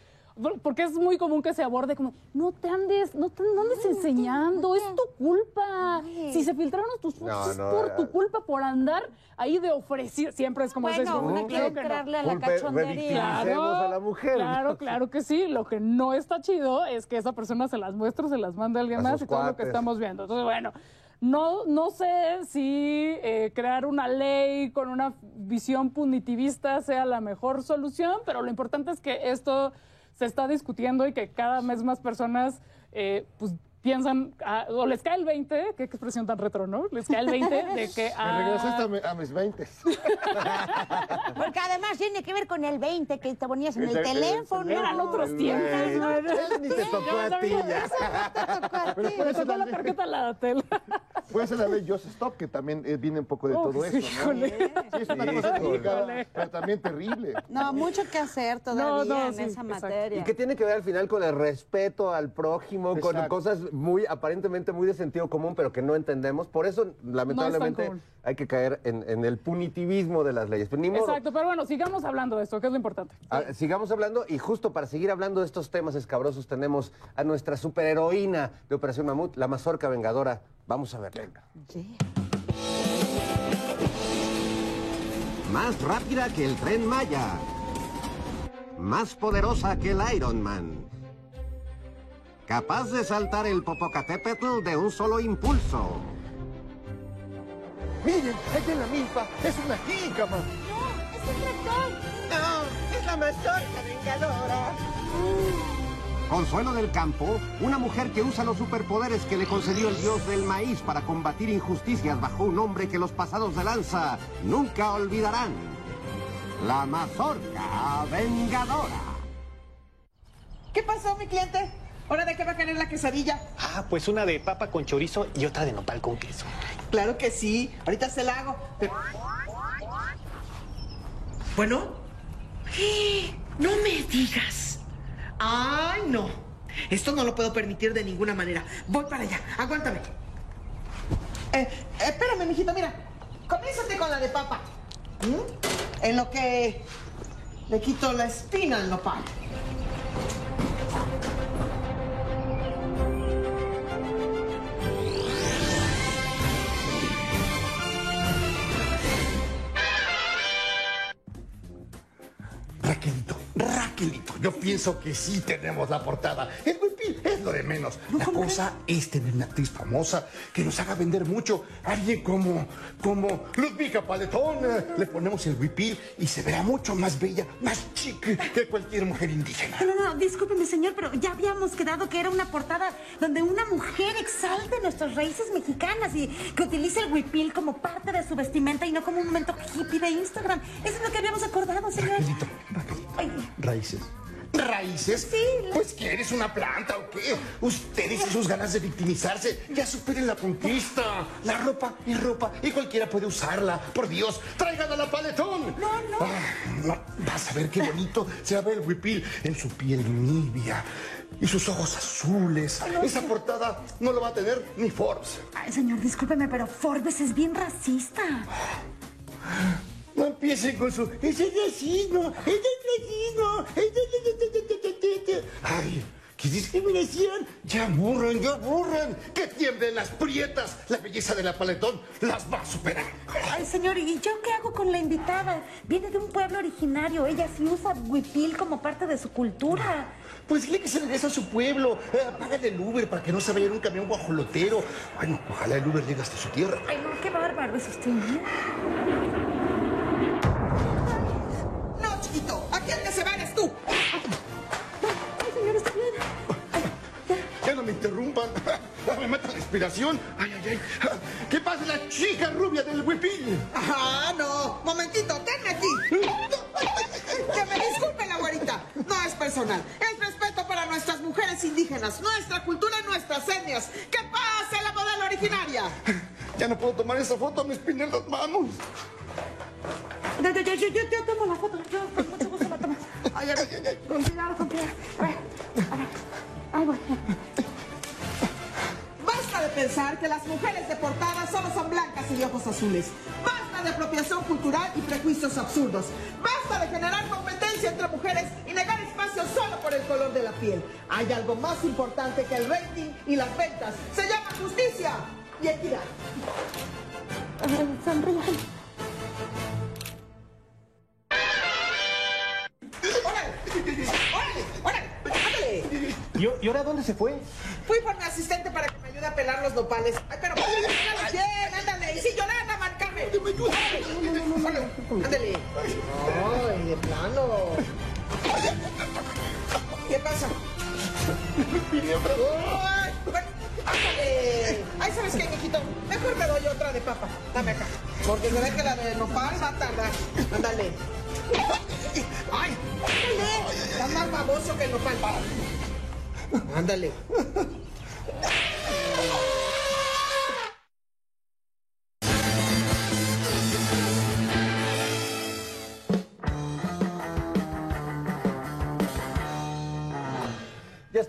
Porque es muy común que se aborde como, no te andes, no te no andes enseñando, es tu culpa. Si se filtraron tus fotos, No, no, es por tu culpa por andar ahí de ofrecer. Siempre es como Bueno, dices, uno "No, quiere claro que no". entrarle a la cachondería. a la mujer. Claro, claro que sí. Lo que no está chido es que esa persona se las muestre, se las mande a alguien A más y todo lo que estamos viendo. Entonces, bueno, no, no sé si eh, crear una ley con una visión punitivista sea la mejor solución, pero lo importante es que esto se está discutiendo y que cada vez más personas eh, pues piensan, ah, o les cae el 20, qué expresión tan retro, ¿no? Les cae el 20 de que... Me ah, regresaste a, mi- a mis 20. Porque además tiene que ver con el 20 que te ponías en el El- el- teléfono. Eran otros tiempos, ¿no? Ni te tocó a ti ya. Pero Me puede ser tocó la la tarjeta la tela. puede ser la ley Just Stop, que también eh, viene un poco de Oh, todo sí, eso, ¿no? híjole. Sí, es una Sí, cosa complicada, pero también terrible. No, mucho que hacer todavía No, no, en sí, esa exacto. materia. Y que tiene que ver al final con el respeto al prójimo, con Exacto. cosas muy, aparentemente muy de sentido común, pero que no entendemos. Por eso, lamentablemente, hay que caer en, en el punitivismo de las leyes. Pero ni modo. Exacto, pero bueno, sigamos hablando de esto, que es lo importante. Ah, sigamos hablando y justo para seguir hablando de estos temas escabrosos tenemos a nuestra superheroína de Operación Mamut, la mazorca vengadora. Vamos a ver. Venga. Más rápida que el tren Maya. Más poderosa que el Iron Man. Capaz de saltar el Popocatépetl de un solo impulso. Miren, allá en la milpa es una jícama. ¡Es un tractor! ¡No! ¡Es la mazorca vengadora! Consuelo del Campo, una mujer que usa los superpoderes que le concedió el dios del maíz para combatir injusticias bajo un nombre que los pasados de lanza nunca olvidarán. La mazorca vengadora. ¿Qué pasó, mi cliente? ¿Hora de qué va a querer la quesadilla? Ah, pues una de papa con chorizo y otra de nopal con queso. Claro que sí. Ahorita se la hago. Pero- Bueno. No me digas. Ay, no. Esto no lo puedo permitir de ninguna manera. Voy para allá. Aguántame. Eh, espérame, mijito, mira. Comiénzate con la de papa. ¿Mm? En lo que le quito la espina al nopal. Raquelito, Raquelito, yo pienso que sí tenemos la portada. El Wipil es lo de menos. La cosa es tener una actriz famosa que nos haga vender mucho. Alguien como, como Ludwika Paletón. Eh, Le ponemos el Wipil y se verá mucho más bella, más chic que cualquier mujer indígena. No, no, no, discúlpeme, señor, pero ya habíamos quedado que era una portada donde una mujer exalte nuestras raíces mexicanas y que utilice el huipil como parte de su vestimenta y no como un momento hippie de Instagram. Eso es lo que habíamos acordado, señor. Raquelito, Ay, Raíces. ¿Raíces? Sí, Pues que eres una planta o qué. Ustedes y sus ganas de victimizarse. Ya superen la conquista. La ropa es ropa y cualquiera puede usarla. Por Dios, traigan a la paletón. No, no. Ah, no. Vas a ver qué bonito se va a ver el huipil en su piel nibia y sus ojos azules. Esa portada no lo va a tener ni Forbes. Ay, señor, discúlpeme, pero Forbes es bien racista. No empiecen con su. Ese es racismo, ese es racismo. ese es- Ay, qué discriminación. Ya aburren, ya aburren. Que tiemblen las prietas. La belleza de la paletón las va a superar. Ay, señor, ¿y yo qué hago con la invitada? Viene de un pueblo originario. Ella sí usa huipil como parte de su cultura. Pues dile que se regresa a su pueblo. Eh, págale el Uber para que no se vaya en un camión guajolotero. Bueno, ojalá el Uber llegue hasta su tierra. Ay, no, qué bárbaro es usted. ¿eh? No, mata la inspiración. Ay, ay, ay. ¿Qué pasa la chica rubia del huipil? Ah, no. Momentito, tenme aquí. Que me disculpe la güerita. No es personal. Es respeto para nuestras mujeres indígenas, nuestra cultura y nuestras etnias. ¡Que pase la modelo originaria! Ya no puedo tomar esa foto, me espiné las manos. Yo, yo, yo, yo, tomo la foto. Yo con mucho gusto la tomo. Ay, ay, ay, ay, con cuidado, con cuidado. A ver, a ver. Ay, voy. Basta de pensar que las mujeres de portada solo son blancas y de ojos azules. Basta de apropiación cultural y prejuicios absurdos. Basta de generar competencia entre mujeres y negar espacio solo por el color de la piel. Hay algo más importante que el rating y las ventas. Se llama justicia y equidad. Sonríe. ¡Órale! ¡Órale! ¡Órale! ¡Ándale! ¿Y, y ahora dónde se fue? Fui por mi asistente para pelar los nopales. Ay, pero ándale bien, ándale. Y si lloran, a marcarme. Órale, ándale. Ay, de plano. ¿Qué pasa? Ay, bueno, ándale. Ay, ¿sabes qué, mijito? Mejor me doy otra de papa. Dame acá. Porque se ve que la de nopal va a tardar. Ándale. Ay, ándale. Está más baboso que el nopal. Ándale.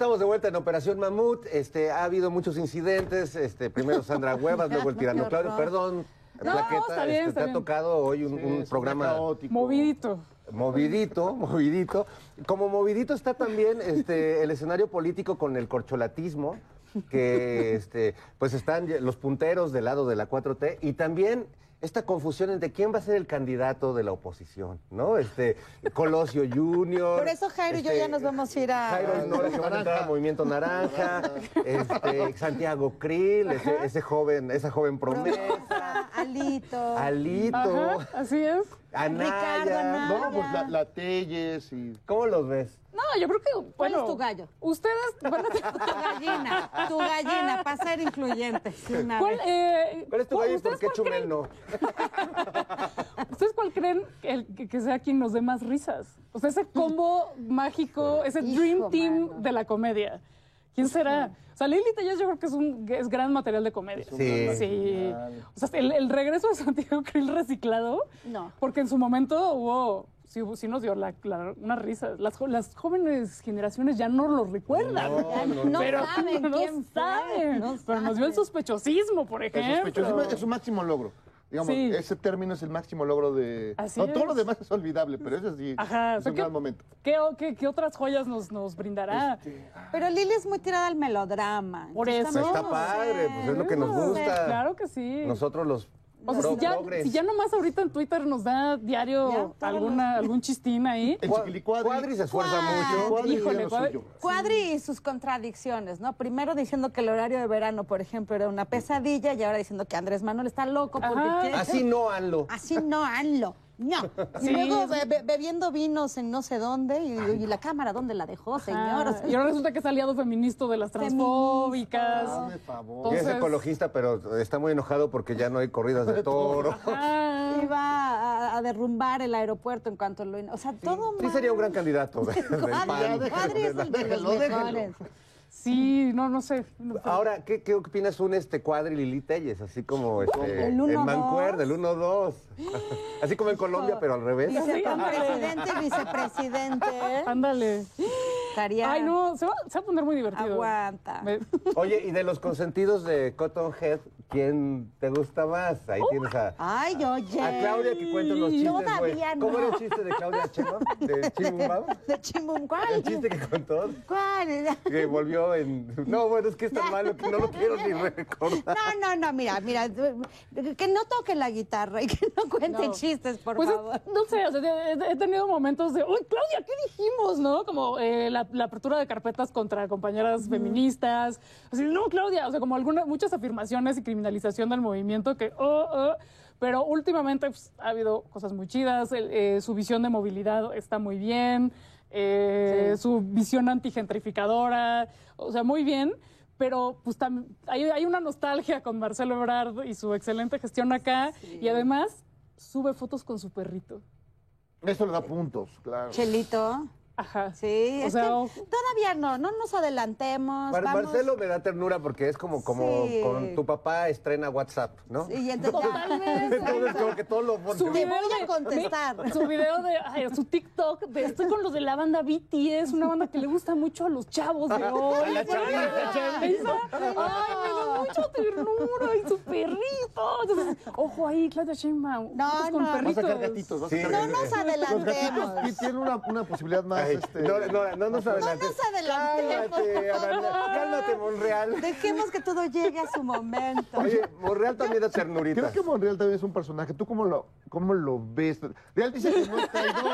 Estamos de vuelta en Operación Mamut. Este, ha habido muchos incidentes. Este, primero Sandra Huevas, luego el tirano Claudio. Perdón, No, Plaqueta, está bien, este, está te ha tocado hoy un, un programa Movidito. movidito, movidito. Como movidito está también este, el escenario político con el corcholatismo, que este, pues están los punteros del lado de la 4T y también esta confusión entre quién va a ser el candidato de la oposición, ¿no? Este, Colosio Junior. Por eso Jairo y yo este, ya nos vamos a ir a... Jairo Nora, que van a entrar al Movimiento Naranja, este, Santiago Krill, ese, ese joven, esa joven promesa, Alito. Alito, Ajá, así es. Anaya. Ricardo Anaya. No, pues la, la Telles y... ¿Cómo los ves? No, yo creo que. ¿Cuál bueno, es tu gallo? Ustedes. Bueno, Tu gallina, tu gallina, para ser influyente. sí, una ¿cuál, eh, ¿Cuál es tu gallo y por ¿ustedes qué cuál Chumel creen- no? ¿Ustedes cuál creen que, el- que- que sea quien nos dé más risas? O sea, ese combo mágico, ese Hijo, dream team mano. de la comedia. ¿Quién será? O sea, Lili Tellez yo creo que es un es gran material de comedia. Sí. Sí. O sea, el, el regreso de Santiago Krill reciclado, No. porque en su momento hubo, sí, nos dio la, la- unas risas. Las, jóvenes generaciones ya no lo recuerdan. No pero saben no quién fue, saben. no pero nos dio el sospechosismo, por El ejemplo. sospechosismo es su máximo logro. Digamos, Sí. ese término es el máximo logro de... Así no, todo lo demás es olvidable, pero ese sí Ajá, es un ¿qué- gran momento. ¿Qué, qué, qué otras joyas nos, nos brindará? Pero Lili es muy tirada al melodrama. Por eso. Está no padre, pues es lo que nos No gusta. Claro que sí. Nosotros los O sea, pro- si ya, progres. si ya nomás ahorita en Twitter nos da diario Ya, alguna, algún chistín ahí. El Cua- chiquilicuadri. Cuadri se esfuerza Cuadri. mucho. Cuadri Híjole, Cuadri-. Cuadri y sus contradicciones, ¿no? Primero diciendo que el horario de verano, por ejemplo, era una pesadilla y ahora diciendo que Andrés Manuel está loco porque Así no, Anlo. Así no, hazlo. No. Y Sí. luego be- be- bebiendo vinos en no sé dónde y, y la cámara, ¿dónde la dejó, señor? O sea, y ahora resulta que es aliado feminista de las transfóbicas. Hazme favor. Y es ecologista, pero está muy enojado porque ya no hay corridas de toro. Ah, iba a, a derrumbar el aeropuerto en cuanto lo... O sea, todo Sí mal. sería un gran candidato PAN. Cuadri es el de los mejores. Sí, no, no sé. Ahora, ¿qué, qué opinas un este cuadri Lili Telles? Así como este, ¿El uno, mancuerna, el 1-2. Así como en Colombia, pero al revés. Vicepresidente y vicepresidente. Ándale. Estaría... Ay, no, se va, se va a poner muy divertido. Aguanta. Me- Oye, y de los consentidos de Cotton Head, ¿quién te gusta más? Ahí tienes a, Ay, oye. a Claudia que cuenta los chistes. Todavía no. ¿Cómo era el chiste de Claudia Chema? ¿De Chimumbao? De Chimbum, ¿cuál? El chiste que contó, ¿Cuál? que volvió en... No, bueno, es que es tan malo que no lo quiero ni recordar. No, no, no, mira, mira, que no toque la guitarra y que no cuente No. chistes, por Pues es- favor. no sé, o sea, he, he tenido momentos de, uy, Claudia, ¿qué dijimos? ¿No? Como eh, la, la apertura de carpetas contra compañeras feministas. Así, no, Claudia, o sea, como algunas, muchas afirmaciones y criminalización del movimiento que, oh, oh. Pero últimamente pues, ha habido cosas muy chidas, el- eh, su visión de movilidad está muy bien, eh, su visión antigentrificadora, o sea, muy bien. Pero pues tam- hay, hay una nostalgia con Marcelo Ebrard y su excelente gestión acá. Y además sube fotos con su perrito. Eso le da puntos, claro. Chelito. Ajá. Sí, O es sea, todavía no, no nos adelantemos. Mar- vamos. Marcelo me da ternura porque es como, como Sí. con tu papá estrena WhatsApp, ¿no? Sí, y entonces- Totalmente. Entonces, como que todo lo Te voy de- a contestar. mi- su video de ay, su TikTok de estoy con los de la banda BTS, una banda que le gusta mucho a los chavos de hoy. La chavita, chavita. Ay, me da mucha ternura y su perrito. Entonces, ojo ahí, Claudia Sheinbaum. No, fotos con no. Vas a perritos. sacar gatitos, vas a Sí. sacar No nos adelantemos. Gatitos tienen una, una posibilidad más. Ay, este, no, no, no nos adelantes. nos adelantemos, Cálmate, Monreal. Dejemos que todo llegue a su momento. Oye, Monreal también da ternurita. Creo que Monreal también es un personaje. ¿Tú cómo lo, cómo lo ves? Real dice que no es traidor,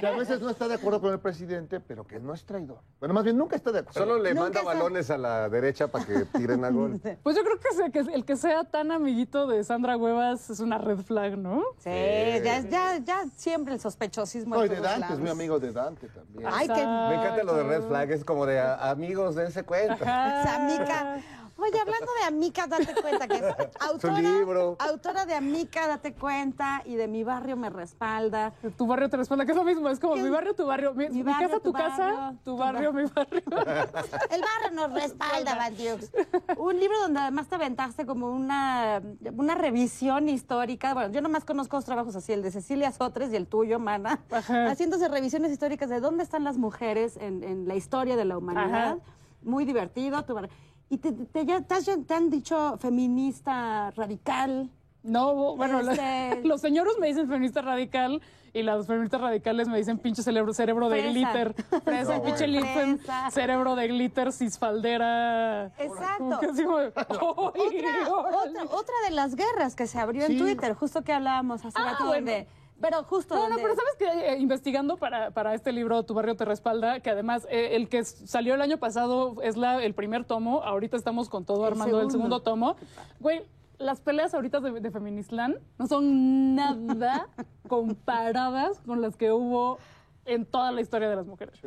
que a veces no está de acuerdo con el presidente, pero que no es traidor. Bueno, más bien nunca está de acuerdo. Solo le Nunca manda está- balones a la derecha para que tiren a gol. Pues yo creo que, el que sea tan amiguito de Sandra Huevas es una red flag, ¿no? Sí, ya, ya, ya siempre el sospechosismo. No, de Dante, es mi amigo de Dante también. Ay, que Me encanta lo de Red Flag, es como de a- amigos, dense cuenta. Ajá. Amica. Oye, hablando de Amica, date cuenta que es autora, libro. autora de Amica, date cuenta, y de Mi Barrio me respalda. Tu barrio te responde, que es lo mismo, es como ¿Qué? mi barrio, tu barrio, mi, Mi mi barrio, casa, tu tu, casa, barrio, tu barrio, mi barrio. El barrio nos respalda, Bandiux. Un libro donde además te aventaste como una, una revisión histórica. Bueno, yo nomás conozco dos trabajos así, el de Cecilia Sotres y el tuyo, Mana. Ajá. Haciéndose revisiones históricas de dónde están las mujeres en, en la historia de la humanidad. Ajá. Muy divertido. tu bar- Y te, te- ya te, has- te han dicho feminista radical. No, bueno, Este- los señores me dicen feminista radical y las feministas radicales me dicen pinche cerebro, cerebro de glitter. Fresa, No, pinche Fresa. cerebro de glitter, cisfaldera. Exacto. De, Otra, "Ay, otra, otra de las guerras que se abrió en. Twitter, justo que hablábamos hace Ah, rato bueno. donde- Pero justo No, no, donde- pero sabes que investigando para, para este libro Tu barrio te respalda, que además eh, el que salió el año pasado es la, el primer tomo, ahorita estamos con todo El armando el segundo. tomo. Güey, las peleas ahorita de, de Feministland no son nada comparadas con las que hubo en toda la historia de las mujeres.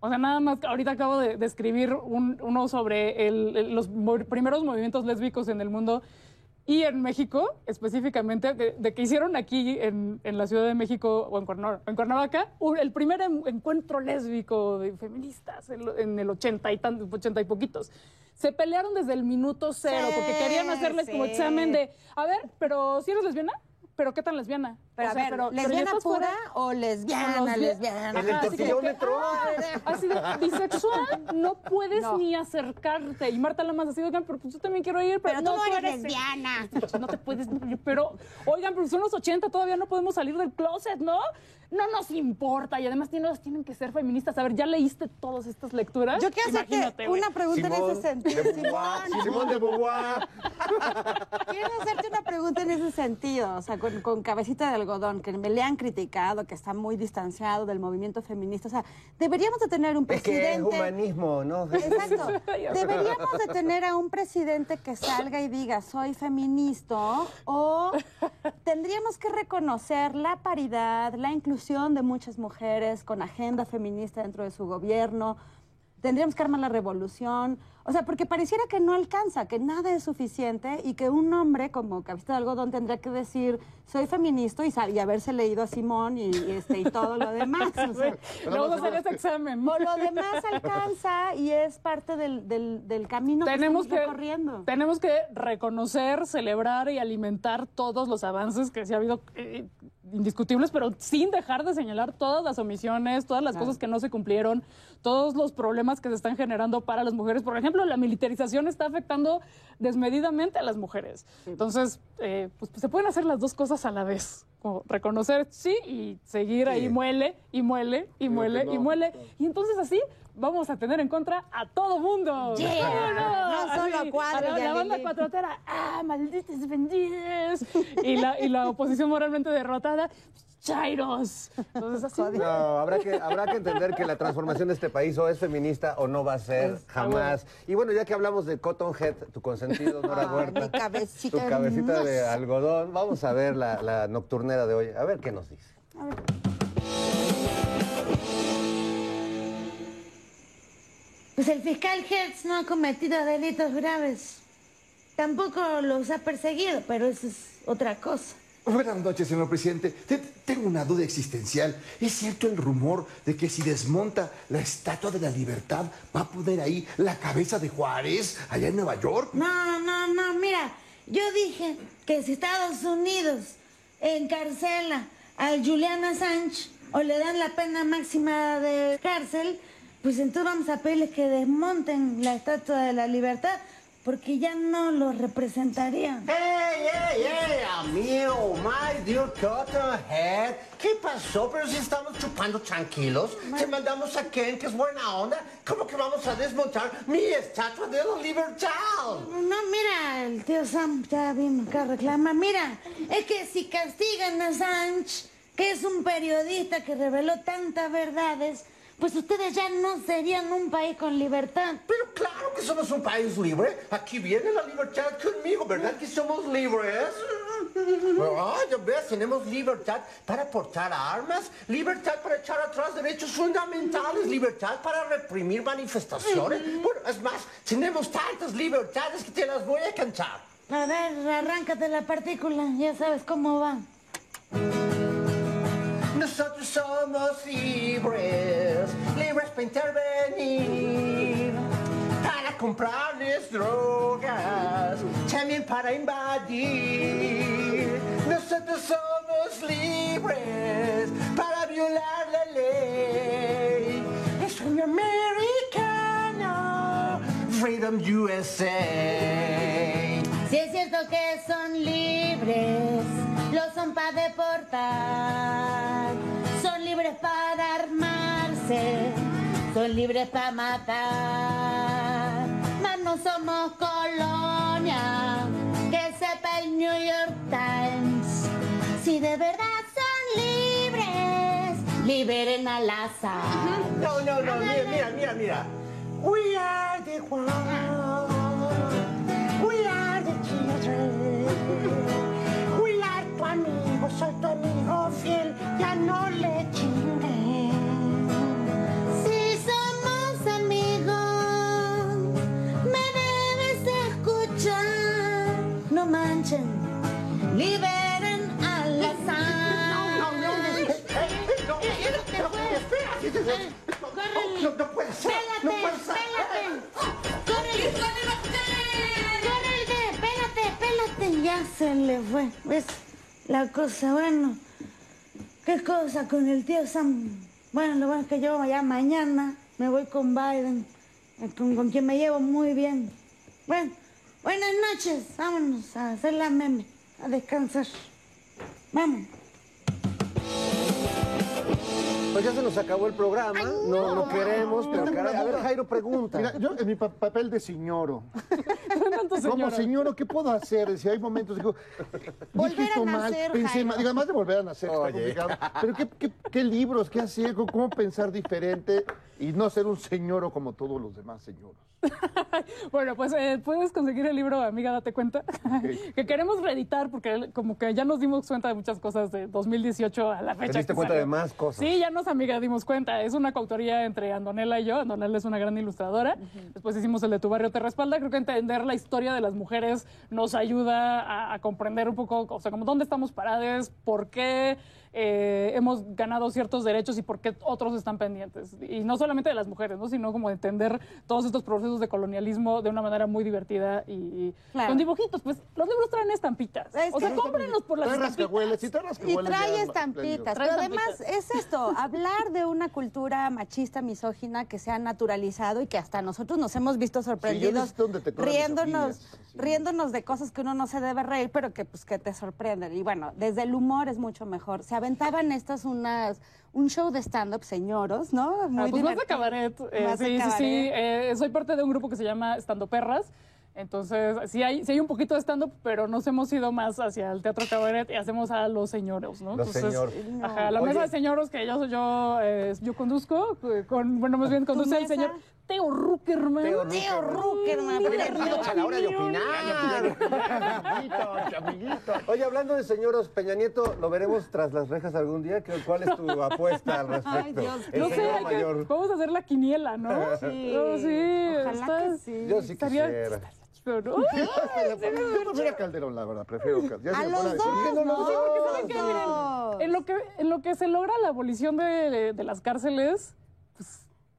O sea, nada más, ahorita acabo de, de escribir un- uno sobre el- el- los primeros movimientos lésbicos en el mundo y en México, específicamente, de, de que hicieron aquí en, en la Ciudad de México o en, Cuernavaca, el primer en- encuentro lésbico de feministas en, en el 80 y, tan, 80 y poquitos. Se pelearon desde el minuto cero Sí, porque querían hacerles como examen de, a ver, pero si eres lesbiana, pero ¿qué tan lesbiana? Pero, O a ver, pero- pero ¿lesbiana estás pura fuera- o lesbiana, bien- lesbiana? El así ah, de bisexual, no puedes No. ni acercarte. Y Marta Lamas así, oigan, pero pues yo también quiero ir, pero, Pero tú no eres lesbiana. No te puedes, pero, oigan, pero son los 80, todavía no podemos salir del closet, ¿no? No nos importa. Y además tienen, tienen que ser feministas. A ver, ¿ya leíste todas estas lecturas? Yo quiero hacerte una pregunta en ese sentido. de Simón de Beauvoir. Quiero hacerte una pregunta en ese sentido, o sea, con, con cabecita de algodón, que me le han criticado, que está muy distanciado del movimiento feminista. O sea, deberíamos de tener un Es que es presidente... humanismo, ¿no? Exacto. Deberíamos de tener a un presidente que salga y diga soy feminista o tendríamos que reconocer la paridad, la inclusión de muchas mujeres con agenda feminista dentro de su gobierno. Tendríamos que armar la revolución. O sea, porque pareciera que no alcanza, que nada es suficiente y que un hombre como Cabista de Algodón tendría que decir soy feminista y, haberse leído a Simón y, y este, y todo lo demás. O sea, vamos a hacer ese examen. o lo demás alcanza y es parte del, del, del camino tenemos que estamos recorriendo. tenemos que reconocer, celebrar y alimentar todos los avances que sí ha habido eh, indiscutibles, pero sin dejar de señalar todas las omisiones, todas las cosas que no se cumplieron, todos los problemas que se están generando para las mujeres. Por ejemplo, la militarización está afectando desmedidamente a las mujeres. Entonces, eh, pues, se pueden hacer las dos cosas a la vez. Como reconocer sí y seguir ahí muele y muele y muele y no, muele. Y entonces así vamos a tener en contra a todo mundo. Yeah. No solo a Cuadro la, a la banda cuatrotera, ¡ah, malditos vendidos! Y la, y la oposición moralmente derrotada, ¡chairos! Entonces así. No, habrá que, habrá que entender que la transformación de este país o es feminista o no va a ser Pues, jamás. Y bueno, ya que hablamos de Cotton Head, tu consentido, Nora Huerta, mi cabecita tu cabecita de algodón, vamos a ver la, la nocturnera de hoy. A ver qué nos dice. Pues el fiscal Hertz no ha cometido delitos graves. Tampoco los ha perseguido, pero eso es otra cosa. Buenas noches, señor presidente. Te- Tengo una duda existencial. ¿Es cierto el rumor de que si desmonta la Estatua de la Libertad va a poner ahí la cabeza de Juárez allá en Nueva York? No, no, no, mira, yo dije que si Estados Unidos encarcela al Julian Assange o le dan la pena máxima de cárcel, pues entonces vamos a pedirles que desmonten la Estatua de la Libertad porque ya no lo representarían. ¡Ey, ey, ey! Amigo, my dear Cotton Head. ¿Qué pasó? Pero si estamos chupando tranquilos. Te mandamos a Ken, que es buena onda. ¿Cómo que vamos a desmontar mi estatua de la libertad? No, mira, el tío Sam ya vino acá a reclamar. Mira, es que si castigan a Assange, que es un periodista que reveló tantas verdades, pues ustedes ya no serían un país con libertad. Pero claro que somos un país libre. Aquí viene la libertad conmigo, ¿verdad que somos libres? Ah, ya ves, tenemos libertad para portar armas, libertad para echar atrás derechos fundamentales, libertad para reprimir manifestaciones. Bueno, es más, tenemos tantas libertades que te las voy a cantar. A ver, arráncate la partícula, ya sabes cómo va. Nosotros somos libres, libres para intervenir, para comprarles drogas, también para invadir. Nosotros somos libres para violar la ley. Es un americano, Freedom USA. Si es cierto que son libres, lo son para deportar. Son libres para armarse, son libres para matar. Mas no somos colonia, que sepa el New York Times. Si de verdad son libres, liberen al azar. No, no, no, mira, mira, mira, mira. We are the world. We are the children. Soy tu amigo fiel. Ya no le chingues. Bueno. ¿Qué cosa con el tío Sam? Bueno, lo bueno es que yo ya mañana me voy con Biden, eh, con, con quien me llevo muy bien. Bueno, buenas noches. Vámonos a hacer la meme, a descansar. Vamos. Pues ya se nos acabó el programa. no, no queremos, pero caray, a ver. Jairo pregunta. Mira, yo en mi pa- papel de señoro. Como señoro, ¿qué puedo hacer? Si hay momentos, digo, Volver a mal, nacer, pensé Jairo. mal. Digo, además de volver a nacer, está Oye. complicado. Pero ¿qué, qué, qué libros, qué hacer, cómo, pensar diferente y no ser un señoro como todos los demás señoros. Bueno, pues eh, puedes conseguir el libro, amiga, date cuenta, que queremos reeditar porque como que ya nos dimos cuenta de muchas cosas de 2018 a la fecha. Te diste cuenta salió. de más cosas. Sí, ya amiga, dimos cuenta. Es una coautoría entre Andonela y yo. Andonela es una gran ilustradora. Después hicimos el de Tu Barrio Te Respalda. Creo que entender la historia de las mujeres nos ayuda a, a comprender un poco, o sea, como dónde estamos paradas, por qué eh, hemos ganado ciertos derechos y por qué otros están pendientes. Y no solamente de las mujeres, ¿no? sino como entender todos estos procesos de colonialismo de una manera muy divertida y, y Claro. con dibujitos. Pues los libros traen estampitas. Es o sea, cómprenlos por las Trae estampitas. rascahueles, sí, trae Y rascahueles. trae ya, estampitas. Pero además es esto, hablar de una cultura machista, misógina que se ha naturalizado y que hasta nosotros nos hemos visto sorprendidos necesito un detector de riéndonos, sí. riéndonos de cosas que uno no se debe reír, pero que pues que te sorprenden. Y bueno, desde el humor es mucho mejor. Se aventaban estas unas un show de stand-up, señoros, ¿no? Ah, pues más de cabaret. eh, Más de sí, sí, sí. cabaret. eh, soy parte de un grupo que se llama Estando Perras. Entonces, sí hay, sí hay un poquito de stand-up, pero nos hemos ido más hacia el teatro cabaret y hacemos a los señoros, ¿no? Los Entonces, señor. Ajá, la Oye. mesa de señoros que yo, yo, eh, yo conduzco, eh, con, bueno, más bien conduce el señor Teo Ruckerman. Teo Teo Ruckerman, Bienvenidos a la hora de opinar. Oye, hablando de señoros, Peña Nieto, ¿lo veremos tras las rejas algún día? ¿Qué- ¿Cuál es tu apuesta al respecto? Dios, El No sé, mayor. vamos a hacer la quiniela, ¿no? Sí, No, sí, ojalá está- que sí. Yo sí estaría- quisiera. pero no. Yo prefiero a Calderón, la verdad, prefiero Calderón. Ya A se me pone los dos, decir, ¿no? no, no, Sí, porque ¿saben? Miren, en lo que en lo que se logra la abolición de, de las cárceles,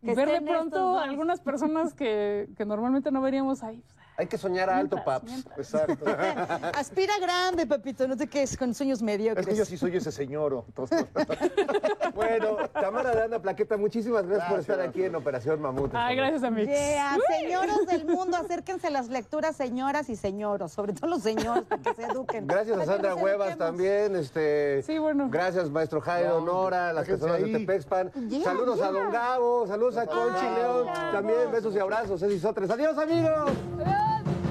ver de pronto algunas personas que, que normalmente no veríamos ahí. pues, Hay que soñar alto, Mientras, paps. mientras. Exacto. Aspira grande, papito, no te quedes con sueños mediocres. Es que yo sí soy ese entonces- Bueno, Tamara de Anda Plaqueta, muchísimas gracias, por estar aquí en Operación Mamut. Ay, gracias a mí. Yeah, señoros del mundo, acérquense a las lecturas, señoras y señoros, sobre todo los señores, para que se eduquen. Gracias a Sandra Huevas también. Este, Sí, bueno. Gracias, maestro Jairo, No, Nora, las personas de. Tepexpan. Yeah, saludos a. Don Gabo, saludos a Conchi León. También besos y abrazos, Ceci Sotres. Adiós, amigos. 神。